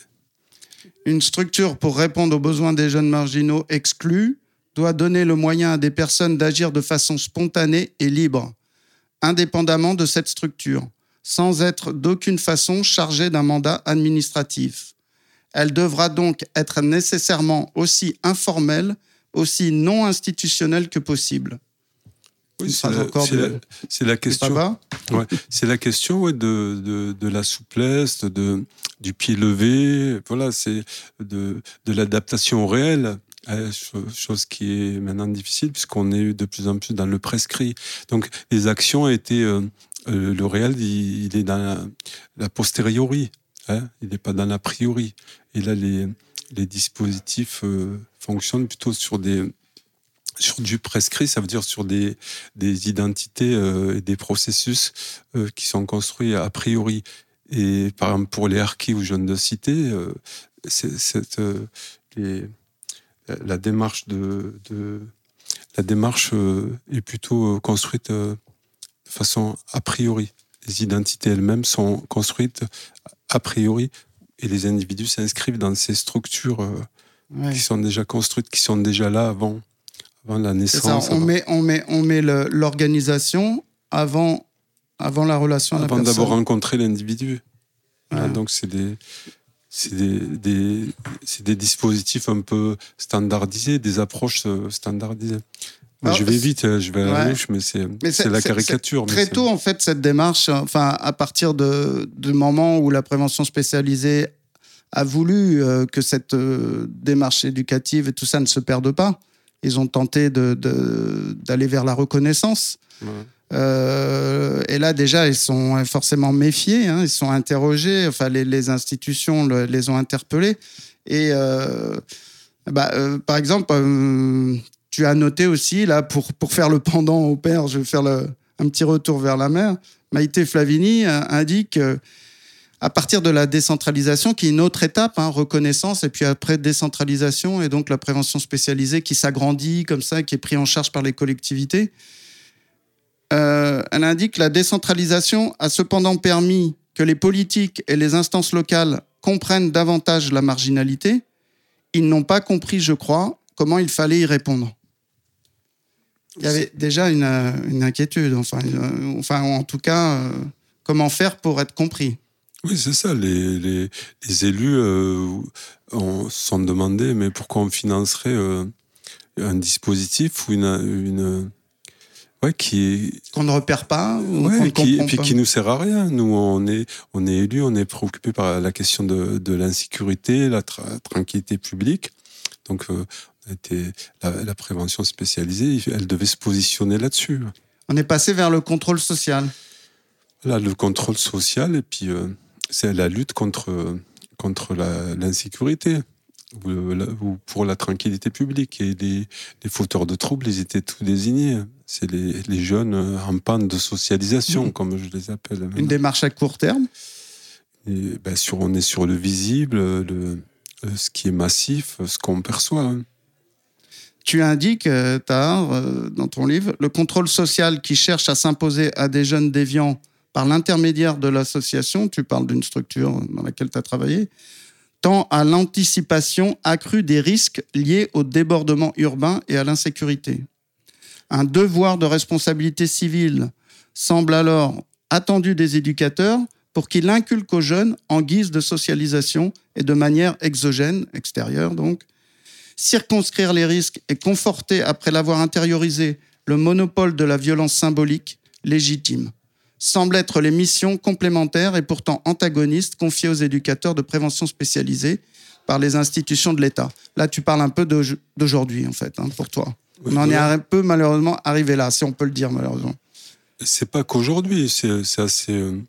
Une structure pour répondre aux besoins des jeunes marginaux exclus doit donner le moyen à des personnes d'agir de façon spontanée et libre, indépendamment de cette structure, sans être d'aucune façon chargée d'un mandat administratif. Elle devra donc être nécessairement aussi informelle, aussi non institutionnelle que possible. oui, c'est la, de- question. Ouais, c'est la question ouais, de, de, de la souplesse, de, du pied levé, voilà, c'est de, de l'adaptation au réel, euh, cho- chose qui est maintenant difficile puisqu'on est de plus en plus dans le prescrit. Donc les actions étaient, euh, euh, le réel, il, il est dans la, la posteriori, hein, il n'est pas dans l'a priori. Et là, les, dispositifs euh, fonctionnent plutôt sur des sur du prescrit, ça veut dire sur des, des identités euh, et des processus euh, qui sont construits a priori. Et par exemple, pour les harkis ou jeunes de cité, la, démarche de, de la démarche est plutôt construite de façon a priori. Les identités elles-mêmes sont construites a priori et les individus s'inscrivent dans ces structures euh, Ouais. qui sont déjà construites, qui sont déjà là avant, avant la C'est ça, naissance. on avant- met, on met, on met le- l'organisation avant, avant la relation à la avant personne. d'avoir rencontré l'individu. Donc c'est des, c'est des, des dispositifs un peu standardisés, des approches euh, standardisées. Alors, je vais vite, euh, je vais à la ouais. louche, mais c'est, Mais c'est la caricature. Très tôt, en fait, cette démarche, enfin, à partir de, du moment où la prévention spécialisée a voulu euh, que cette euh, démarche éducative et tout ça ne se perde pas, ils ont tenté de- de- d'aller vers la reconnaissance. Ouais. Euh, et là, déjà, ils sont forcément méfiés, hein, ils sont interrogés, enfin, les, les institutions le- les ont interpellés. Et bah, euh, par exemple, euh, tu as noté aussi, là, pour, pour faire le pendant au père, je vais faire le- un petit retour vers la mère. Maïté Flavini euh, indique euh, à partir de la décentralisation, qui est une autre étape, hein, reconnaissance, et puis après décentralisation, et donc la prévention spécialisée qui s'agrandit comme ça, qui est prise en charge par les collectivités. Euh, elle indique que la décentralisation a cependant permis que les politiques et les instances locales comprennent davantage la marginalité. Ils n'ont pas compris, je crois, comment il fallait y répondre. Il y avait déjà une, euh, une inquiétude, enfin, euh, enfin, en tout cas, euh, comment faire pour être compris. Oui, c'est ça. Les, les, les élus euh, on, se sont demandé, mais pourquoi on financerait euh, un dispositif ou une, une ouais, qui Qu'on ne repère pas ou Ouais, qui, comprend puis pas. qui nous sert à rien. Nous, on est, on est élus, on est préoccupé par la question de, de l'insécurité, la tra- tranquillité publique. Donc, euh, été- la, la prévention spécialisée, elle devait se positionner là-dessus. On est passé vers le contrôle social. Là, le contrôle social, et puis euh, c'est la lutte contre, contre l'insécurité. Ou, pour la tranquillité publique. Et les, les fauteurs de troubles, ils étaient tous désignés. C'est les, les jeunes euh, en panne de socialisation, Mhm. comme je les appelle. Une démarche à court terme. Et, ben, sur, on est sur le visible, le, le- ce qui est massif, ce qu'on perçoit. hein. Tu indiques, euh, euh, dans ton livre, le contrôle social qui cherche à s'imposer à des jeunes déviants par l'intermédiaire de l'association, tu parles d'une structure dans laquelle tu as travaillé, tend à l'anticipation accrue des risques liés au débordement urbain et à l'insécurité. Un devoir de responsabilité civile semble alors attendu des éducateurs pour qu'ils inculquent aux jeunes en guise de socialisation et de manière exogène, extérieure donc, circonscrire les risques et conforter, après l'avoir intériorisé, le monopole de la violence symbolique légitime. Semblent être les missions complémentaires et pourtant antagonistes confiées aux éducateurs de prévention spécialisés par les institutions de l'État. Là, tu parles un peu d'au- d'aujourd'hui, en fait, hein, pour toi. On en est un peu malheureusement arrivé là, si on peut le dire malheureusement. C'est pas qu'aujourd'hui, c'est assez. euh,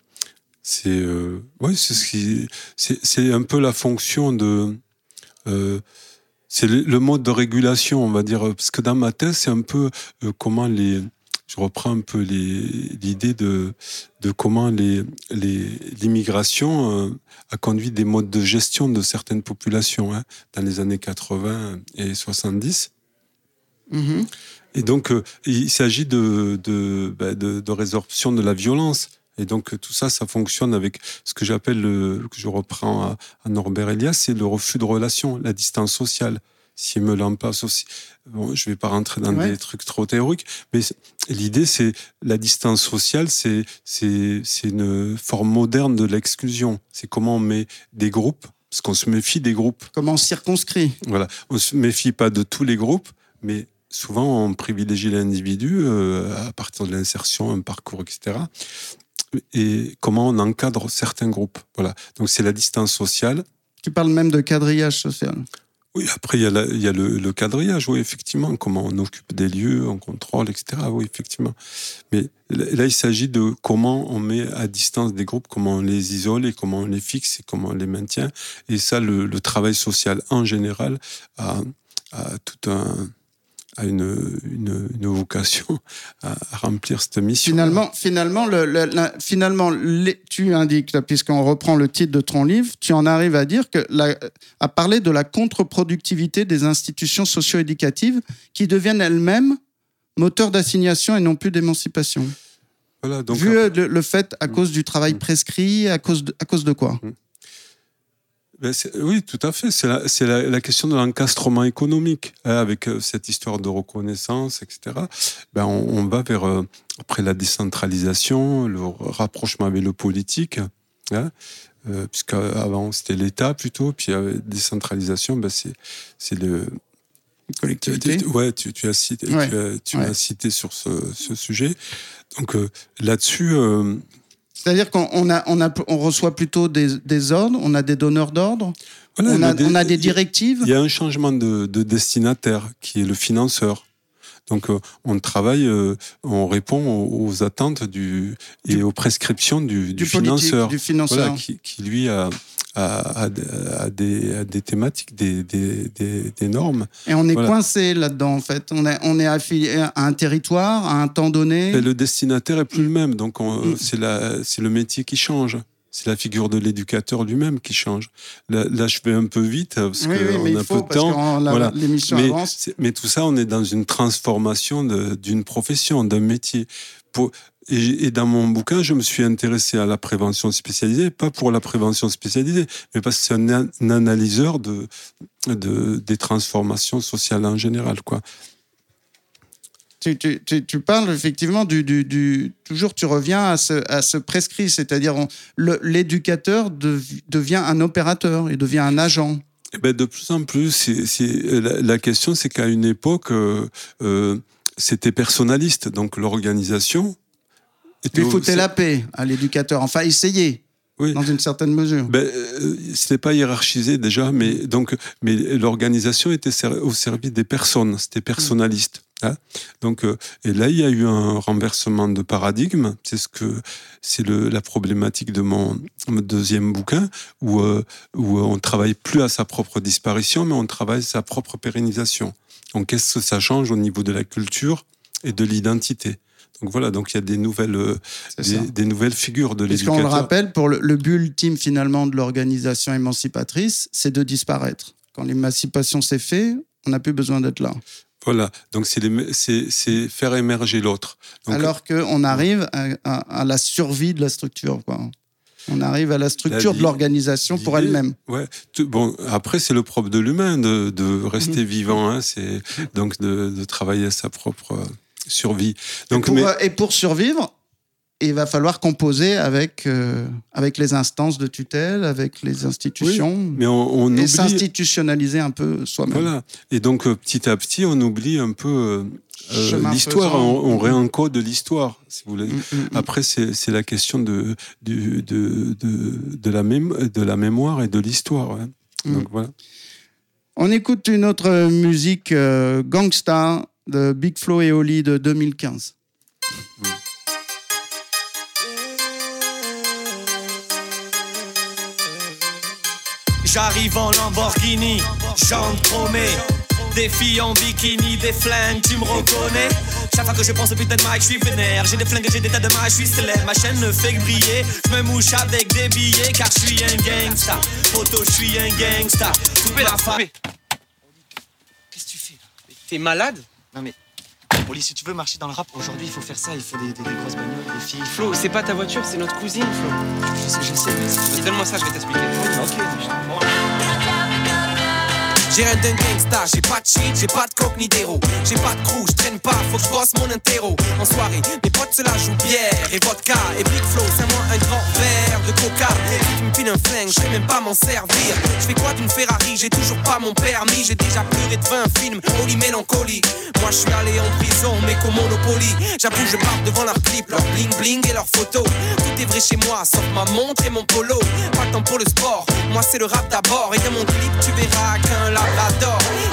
C'est euh, ouais, c'est ce qui, c'est c'est un peu la fonction de euh, C'est le, mode de régulation, on va dire, parce que dans ma thèse, c'est un peu euh, comment les, je reprends un peu l'idée de, de comment les, les, l'immigration euh, a conduit des modes de gestion de certaines populations hein, dans les années 80 et 70. Mhm. Et donc, euh, il s'agit de, de, ben, de, de résorption de la violence. Et donc, tout ça, ça fonctionne avec ce que j'appelle, le- que je reprends à, à Norbert Elias, c'est le refus de relation, la distance sociale. S'il me l'en passe aussi. Bon, je vais pas rentrer dans Ouais. des trucs trop théoriques, mais l'idée, c'est la distance sociale, c'est c'est c'est une forme moderne de l'exclusion. C'est comment on met des groupes, parce qu'on se méfie des groupes. Comment circonscrit Voilà, on se méfie pas de tous les groupes, mais souvent on privilégie l'individu euh, à partir de l'insertion, un parcours, etc. Et comment on encadre certains groupes. Voilà, donc c'est la distance sociale. Tu parles même de quadrillage social. Oui, après il y a, la- il y a le, le quadrillage, oui, effectivement, comment on occupe des lieux, on contrôle, etc. Oui, effectivement. Mais là, il s'agit de comment on met à distance des groupes, comment on les isole et comment on les fixe et comment on les maintient. Et ça, le, le travail social en général a, a tout un a une, une, une vocation à, à remplir cette mission. Finalement, finalement, le, le- la- finalement les- tu indiques, puisqu'on reprend le titre de ton livre, tu en arrives à dire que la- à parler de la contre-productivité des institutions socio-éducatives qui deviennent elles-mêmes moteurs d'assignation et non plus d'émancipation. Voilà, donc Vu le, le fait à Mm. cause du travail Mm. prescrit, à cause de, à cause de quoi? Ben, oui, tout à fait. C'est la, la, la question de l'encastrement économique, hein, avec euh, cette histoire de reconnaissance, etc. Ben, on, on va vers, euh, après la décentralisation, le rapprochement avec le politique, hein, euh, puisqu'avant c'était l'État plutôt, puis euh, décentralisation, ben, c'est, le... Collectivité. Ouais, tu, tu as cité, Ouais. tu, as, tu Ouais. m'as cité sur ce, ce sujet. Donc euh, là-dessus, euh, C'est-à-dire qu'on on a, on a, on reçoit plutôt des, des ordres, on a des donneurs d'ordre, voilà, on, a, on des directives. Il y a un changement de, de destinataire qui est le financeur. Donc euh, on travaille, euh, on répond aux, aux attentes du, et Du- aux prescriptions du, du, du politique, financeur, du financeur. Voilà, qui, qui, lui a, a des, thématiques, des, des, des, des normes. Et on est Voilà. coincé là-dedans, en fait. On est, on est affilié à un territoire, à un temps donné. Mais le destinataire est plus le même, donc on- Mm. c'est le métier qui change. C'est la figure de l'éducateur lui-même qui change. Là, là, je vais un peu vite parce oui, qu'on a faut, peu de temps. Voilà. mais, tout ça, on est dans une transformation d'une profession, d'un métier. Pour, et, et dans mon bouquin, je me suis intéressé à la prévention spécialisée, pas pour la prévention spécialisée, mais parce que c'est un, an- un analyseur de, de, des transformations sociales en général. Quoi. Tu, tu- tu- tu parles effectivement du, du- du- Toujours, tu reviens à ce, à ce prescrit, c'est-à-dire l'éducateur dev- devient un opérateur, il devient un agent. Eh ben, de plus en plus, la question, c'est qu'à une époque, euh, euh, c'était personnaliste, donc l'organisation. Lui au- foutait la paix à l'éducateur, enfin essayer, Oui. dans une certaine mesure. Ben, euh, c'était pas hiérarchisé déjà, mais donc, mais l'organisation était ser- au service des personnes, c'était personnaliste. hein. Donc, euh, et là, il y a eu un renversement de paradigme. C'est ce que c'est la problématique de mon, mon deuxième bouquin, où euh, où on travaille plus à sa propre disparition, mais on travaille sa propre pérennisation. Donc, qu'est-ce que ça change au niveau de la culture et de l'identité? Donc voilà, donc il y a des nouvelles, euh, des, des nouvelles figures de Puisqu'on l'éducateur. le rappelle, pour le, le but ultime finalement de l'organisation émancipatrice, c'est de disparaître. Quand l'émancipation s'est faite, on n'a plus besoin d'être là. Voilà, donc c'est faire émerger l'autre. Alors qu'on arrive à, à- à la survie de la structure. Quoi. On arrive à la structure La de l'organisation pour elle-même. Ouais. bon, après c'est le propre de l'humain de, de rester Mhm. vivant. Hein, c'est donc de, de travailler à sa propre survie. Et Donc, pour, mais, euh, et pour survivre, il va falloir composer avec, euh, avec les instances de tutelle, avec les institutions, mais on, on et oublie. s'institutionnaliser un peu soi-même. Voilà. Et donc euh, petit à petit, on oublie un peu euh, l'histoire. On, on réencode l'histoire, si vous voulez. Mm, mm, mm. Après, c'est c'est la question de, du- de, de, de, la de la mémoire et de l'histoire. ouais. Mm. Donc voilà. On écoute une autre musique, euh, Gangsta, de Big Flo et Oli de 2015. J'arrive en Lamborghini, chante chromée. Des filles en bikini, des flingues, tu me reconnais. Chaque fois que je pense au putain de Mike, je suis vénère. J'ai des flingues, j'ai des tas de mailles, je suis célèbre. Ma chaîne ne fait que briller. Je me mouche avec des billets car je suis un gangsta. Photo, je suis un gangsta. Coupez la fa... Qu'est-ce que tu fais là? T'es malade? Non mais, Oli, si tu veux marcher dans le rap, aujourd'hui il faut faire ça, il faut des, des- des grosses bagnoles, des filles. Flo, c'est pas ta voiture, c'est notre cousine, Flo. Je sais, je sais, mais Donne-moi ça, je vais t'expliquer. Ok, J'ai rien d'un gangsta, j'ai pas de shit, j'ai pas de coke ni d'héros. J'ai pas de crew, je traîne pas, faut que je bosse mon interro. En soirée, mes potes se la jouent bière et vodka Et Big Flow, c'est moi un grand verre de coca. Tu me piles un flingue, je sais même pas m'en servir. Je fais quoi d'une Ferrari, j'ai toujours pas mon permis J'ai déjà pleuré de 20 films, holy mélancolie. Moi je suis allé en prison, mais qu'au Monopoly. J'avoue, je parle devant leurs clips, leurs bling bling et leurs photos. Tout est vrai chez moi, sauf ma montre et mon polo. Pas le temps pour le sport, moi c'est le rap d'abord Et dans mon clip, tu verras qu'un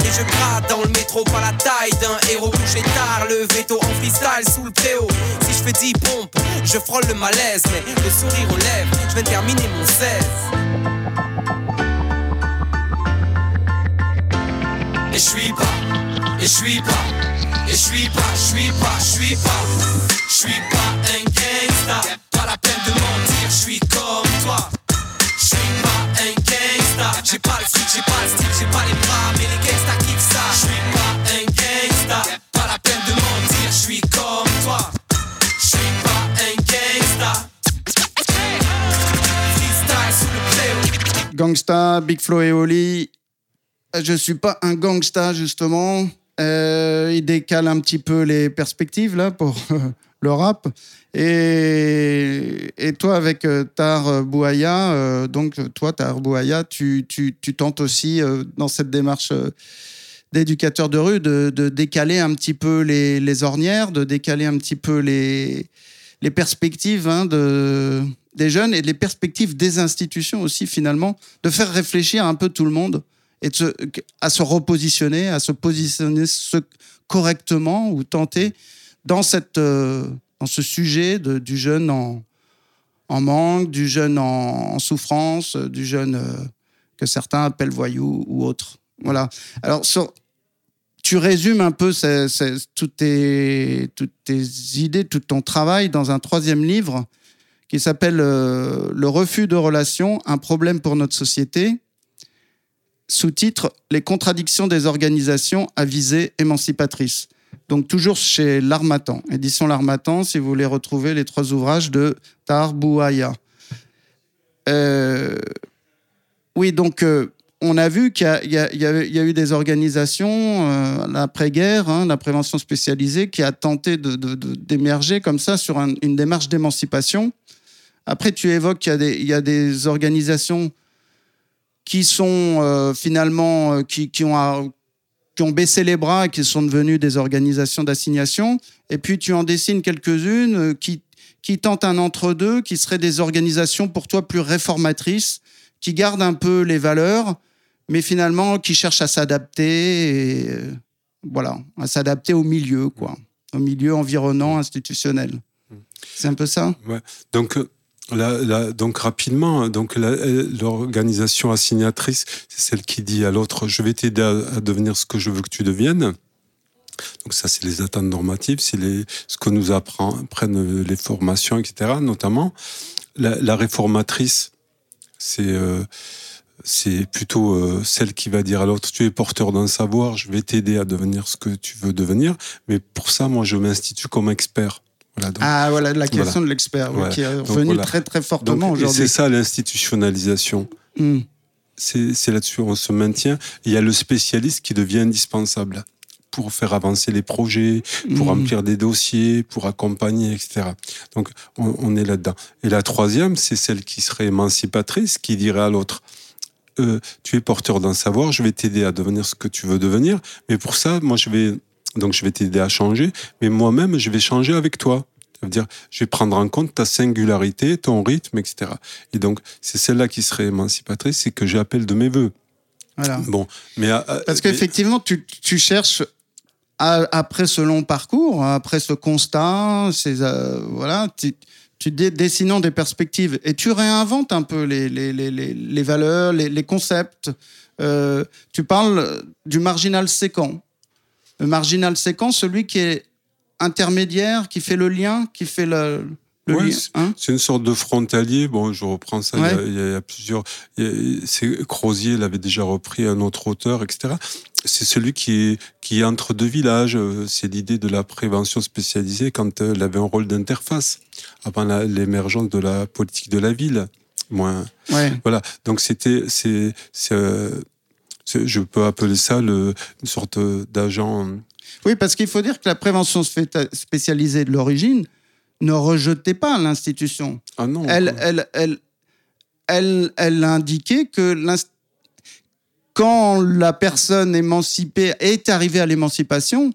Et je gratte dans le métro, pas la taille d'un héros Couché tard, le veto en freestyle sous le préau Si je fais 10 pompes, je frôle le malaise Mais le sourire aux lèvres, je viens terminer mon 16 Et je suis pas, et je suis pas, et je suis pas, je suis pas, je suis pas, je suis pas un gangsta. Pas la peine de mentir, je suis comme toi. Je suis pas. J'ai pas le fric, j'ai pas le style, j'ai pas les bras, mais les gangsta kiffent ça. Je suis pas un gangsta. Pas la peine de mentir, je suis comme toi. Je suis pas un gangsta. Freestyle sous. Gangsta, Big Flo et Oli. Je suis pas un gangsta, justement. Euh, il décale un petit peu les perspectives, là, pour le rap. Et, et toi, avec euh, Tar Bouaya, euh, donc toi, Tar Bouaya, tu, tu, tu tentes aussi, euh, dans cette démarche euh, d'éducateur de rue, de, de décaler un petit peu les, les ornières, de décaler un petit peu les, les perspectives hein, de, des jeunes et les perspectives des institutions aussi, finalement, de faire réfléchir un peu tout le monde et de se- à se repositionner, à se positionner correctement ou tenter dans, cette, euh, dans ce sujet de- du jeune en, en manque, du jeune en, souffrance, euh, du jeune euh, que certains appellent voyou ou autre. Voilà. Alors, sur- tu résumes un peu toutes, tes, toutes tes idées, tout ton travail dans un troisième livre qui s'appelle Le refus de relations, un problème pour notre société. Sous-titre Les contradictions des organisations à visée émancipatrice. Donc, toujours chez L'Armatan, édition L'Armatan, si vous voulez retrouver les trois ouvrages de Tar Bouaya. Euh, oui, donc, euh, on a vu qu'il y a, eu des organisations, euh, l'après-guerre, hein, la prévention spécialisée, qui a tenté d'émerger comme ça sur un- une démarche d'émancipation. Après, tu évoques qu'il y a des, organisations qui sont euh, finalement, qui, ont, qui ont baissé les bras et qui sont devenues des organisations d'assignation. Et puis, tu en dessines quelques-unes euh, qui, qui tentent un entre-deux, qui seraient des organisations pour toi plus réformatrices, qui gardent un peu les valeurs, mais finalement qui cherchent à s'adapter, et, euh, voilà, à s'adapter au milieu, quoi, au milieu environnant, institutionnel. C'est un peu ça? Ouais. Donc, donc rapidement, donc l'organisation assignatrice, c'est celle qui dit à l'autre je vais t'aider à, devenir ce que je veux que tu deviennes. Donc ça, c'est les attentes normatives, c'est ce que nous apprennent les formations, etc. Notamment, la, réformatrice, c'est euh, plutôt euh, celle qui va dire à l'autre tu es porteur d'un savoir, je vais t'aider à devenir ce que tu veux devenir, mais pour ça, moi, je m'institue comme expert. Voilà, donc- Ah, voilà, la question Voilà. de l'expert, Ouais. qui est revenue voilà. très, très fortement aujourd'hui. C'est ça l'institutionnalisation. Hmm. C'est là-dessus on se maintient. Il y a le spécialiste qui devient indispensable pour faire avancer les projets, pour Mhm. remplir des dossiers, pour accompagner, etc. Donc on, on est là-dedans. Et la troisième, c'est celle qui serait émancipatrice, qui dirait à l'autre. euh, tu es porteur d'un savoir, je vais t'aider à devenir ce que tu veux devenir, mais pour ça, moi, je vais donc je vais t'aider à changer, mais moi-même, je vais changer avec toi. Ça veut dire, je vais prendre en compte ta singularité, ton rythme, etc. Et donc, c'est celle-là qui serait émancipatrice, c'est que j'appelle de mes voeux. Voilà. Bon, mais à- à- Parce mais- qu'effectivement, tu, tu cherches, à- après ce long parcours, après ce constat, ces, euh, voilà, tu, tu dessinons des perspectives et tu réinventes un peu les, les, les, les, les valeurs, les, les concepts. Euh, tu parles du marginal séquent. Le marginal séquent, celui qui est intermédiaire, qui fait le lien, qui fait le, Ouais, lien. hein C'est une sorte de frontalier. Bon, je reprends ça. il y a- Ouais. Il, y a, il y a plusieurs. c'est Crozier l'avait déjà repris, un autre auteur, etc. C'est celui qui est, qui est entre deux villages. Euh, C'est l'idée de la prévention spécialisée quand euh, elle avait un rôle d'interface avant l'émergence de la politique de la ville. Moins. Ouais. Voilà. Donc c'était, c'est, euh, c'est- je peux appeler ça le, une sorte d'agent. Oui, parce qu'il faut dire que la prévention spé- spécialisée de l'origine ne rejetait pas l'institution. Ah non. Elle, elle, elle, elle, elle indiquait que quand la personne émancipée est arrivée à l'émancipation,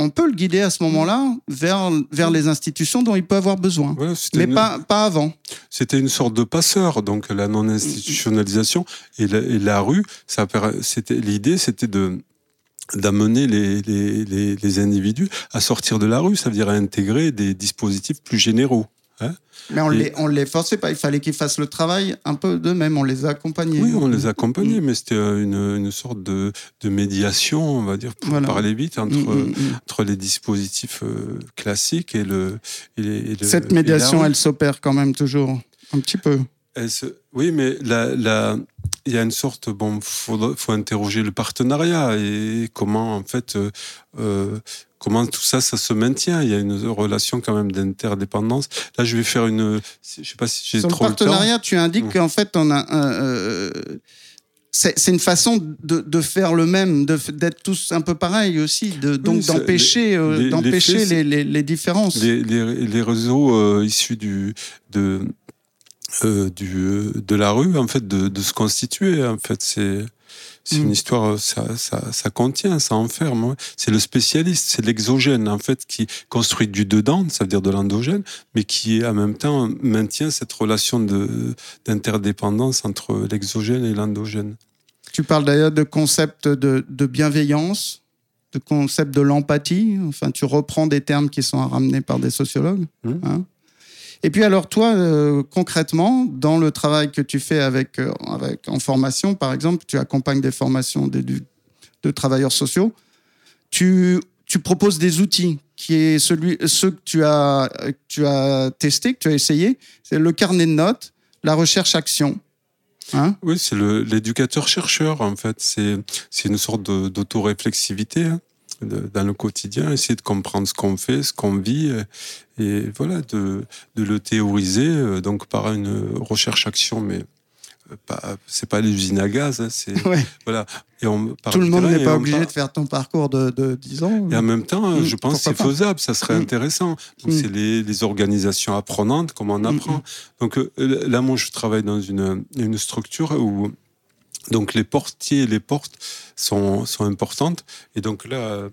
on peut le guider à ce moment-là vers, vers les institutions dont il peut avoir besoin. Mais une- pas, pas avant. C'était une sorte de passeur, donc la non-institutionnalisation et la, et la rue. L'idée, c'était de d'amener les, les, les, les individus à sortir de la rue, ça veut dire à intégrer des dispositifs plus généraux. Hein. Mais on Et- les, on les forçait pas. Il fallait qu'ils fassent le travail un peu d'eux-mêmes. On les accompagnait. Oui, on les accompagnait, mais c'était euh, une, une sorte de, de médiation, on va dire, pour Voilà. parler vite, entre, Mm, mm, mm. entre les dispositifs euh, classiques et le. et les- et le- Cette médiation, elle s'opère quand même toujours un petit peu. Oui, mais la, la... il y a une sorte, bon, faut, faut interroger le partenariat et comment, en fait, euh, euh, comment tout ça, ça se maintient. Il y a une relation quand même d'interdépendance. Là, je vais faire une, je sais pas si j'ai trop le temps. partenariat, tu indiques qu'en fait, on a un, euh, c'est une façon de, de faire le même, d'être tous un peu pareils aussi, de, donc ça- d'empêcher, les- euh, les- les d'empêcher faits, les, les, les différences. Les, réseaux issus du, de, euh, du, de la rue, en fait, de, de se constituer. En fait, c'est c'est Mm. une histoire, euh, ça, ça, ça contient, ça enferme. ouais. C'est le spécialiste, c'est l'exogène, en fait, qui construit du dedans, ça veut dire de l'endogène, mais qui, en même temps, maintient cette relation d'interdépendance entre l'exogène et l'endogène. Tu parles d'ailleurs de concept de, de bienveillance, de concept de l'empathie. Enfin, tu reprends des termes qui sont ramenés par des sociologues. Mm. hein. Et puis alors toi, euh, concrètement, dans le travail que tu fais avec, euh, avec en formation, par exemple, tu accompagnes des formations de travailleurs sociaux. Tu, tu proposes des outils qui est celui, ceux que tu as, que tu as testé, que tu as essayé. C'est le carnet de notes, la recherche-action. Hein? Oui, c'est l'éducateur-chercheur, en fait. C'est une sorte d'autoréflexivité hein, de- dans le quotidien, essayer de comprendre ce qu'on fait, ce qu'on vit, euh, et voilà, de, de le théoriser, euh, donc par une recherche-action, mais euh, c'est pas l'usine à gaz, hein, c'est Ouais. voilà. Et on, Tout le monde n'est pas obligé part- de faire ton parcours de, de 10 ans. et en même temps, Mm, je pense que c'est faisable, ça serait Mm. intéressant. Donc, Mm. c'est les, les organisations apprenantes, comment on Mm, apprend. Donc là, moi, je travaille dans une, une structure où donc les portiers et les portes sont, sont importantes. Et donc là, euh,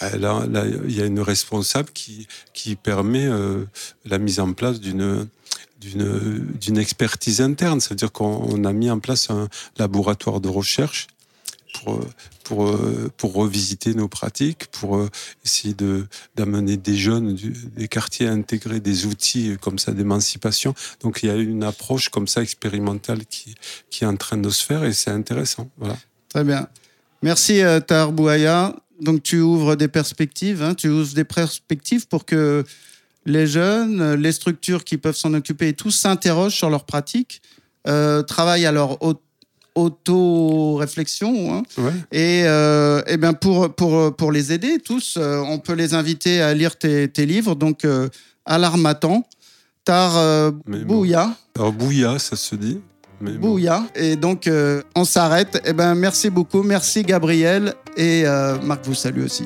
là, là, il y a une responsable qui, qui permet euh, la mise en place d'une d'une expertise interne. C'est-à-dire qu'on on a mis en place un laboratoire de recherche pour, pour, euh, pour revisiter nos pratiques, pour euh, essayer de d'amener des jeunes des quartiers à intégrer des outils comme ça d'émancipation. Donc il y a une approche comme ça expérimentale qui, qui est en train de se faire et c'est intéressant. Voilà. Très bien. Merci euh, Tahar Bouaya. Donc tu ouvres des perspectives, hein, tu ouvres des perspectives pour que les jeunes, les structures qui peuvent s'en occuper et tous s'interrogent sur leurs pratiques, travaillent à leur au- auto-réflexion. hein. Ouais. Et, euh, eh ben pour, pour, pour les aider tous, euh, on peut les inviter à lire tes, tes livres. Donc, euh, Alarmatan, Tar euh. Bouya, Alors Bouya, ça se dit. Mais bon. Bouya. Et donc, on s'arrête. Eh ben, merci beaucoup. Merci Gabriel. Et Marc vous salue aussi.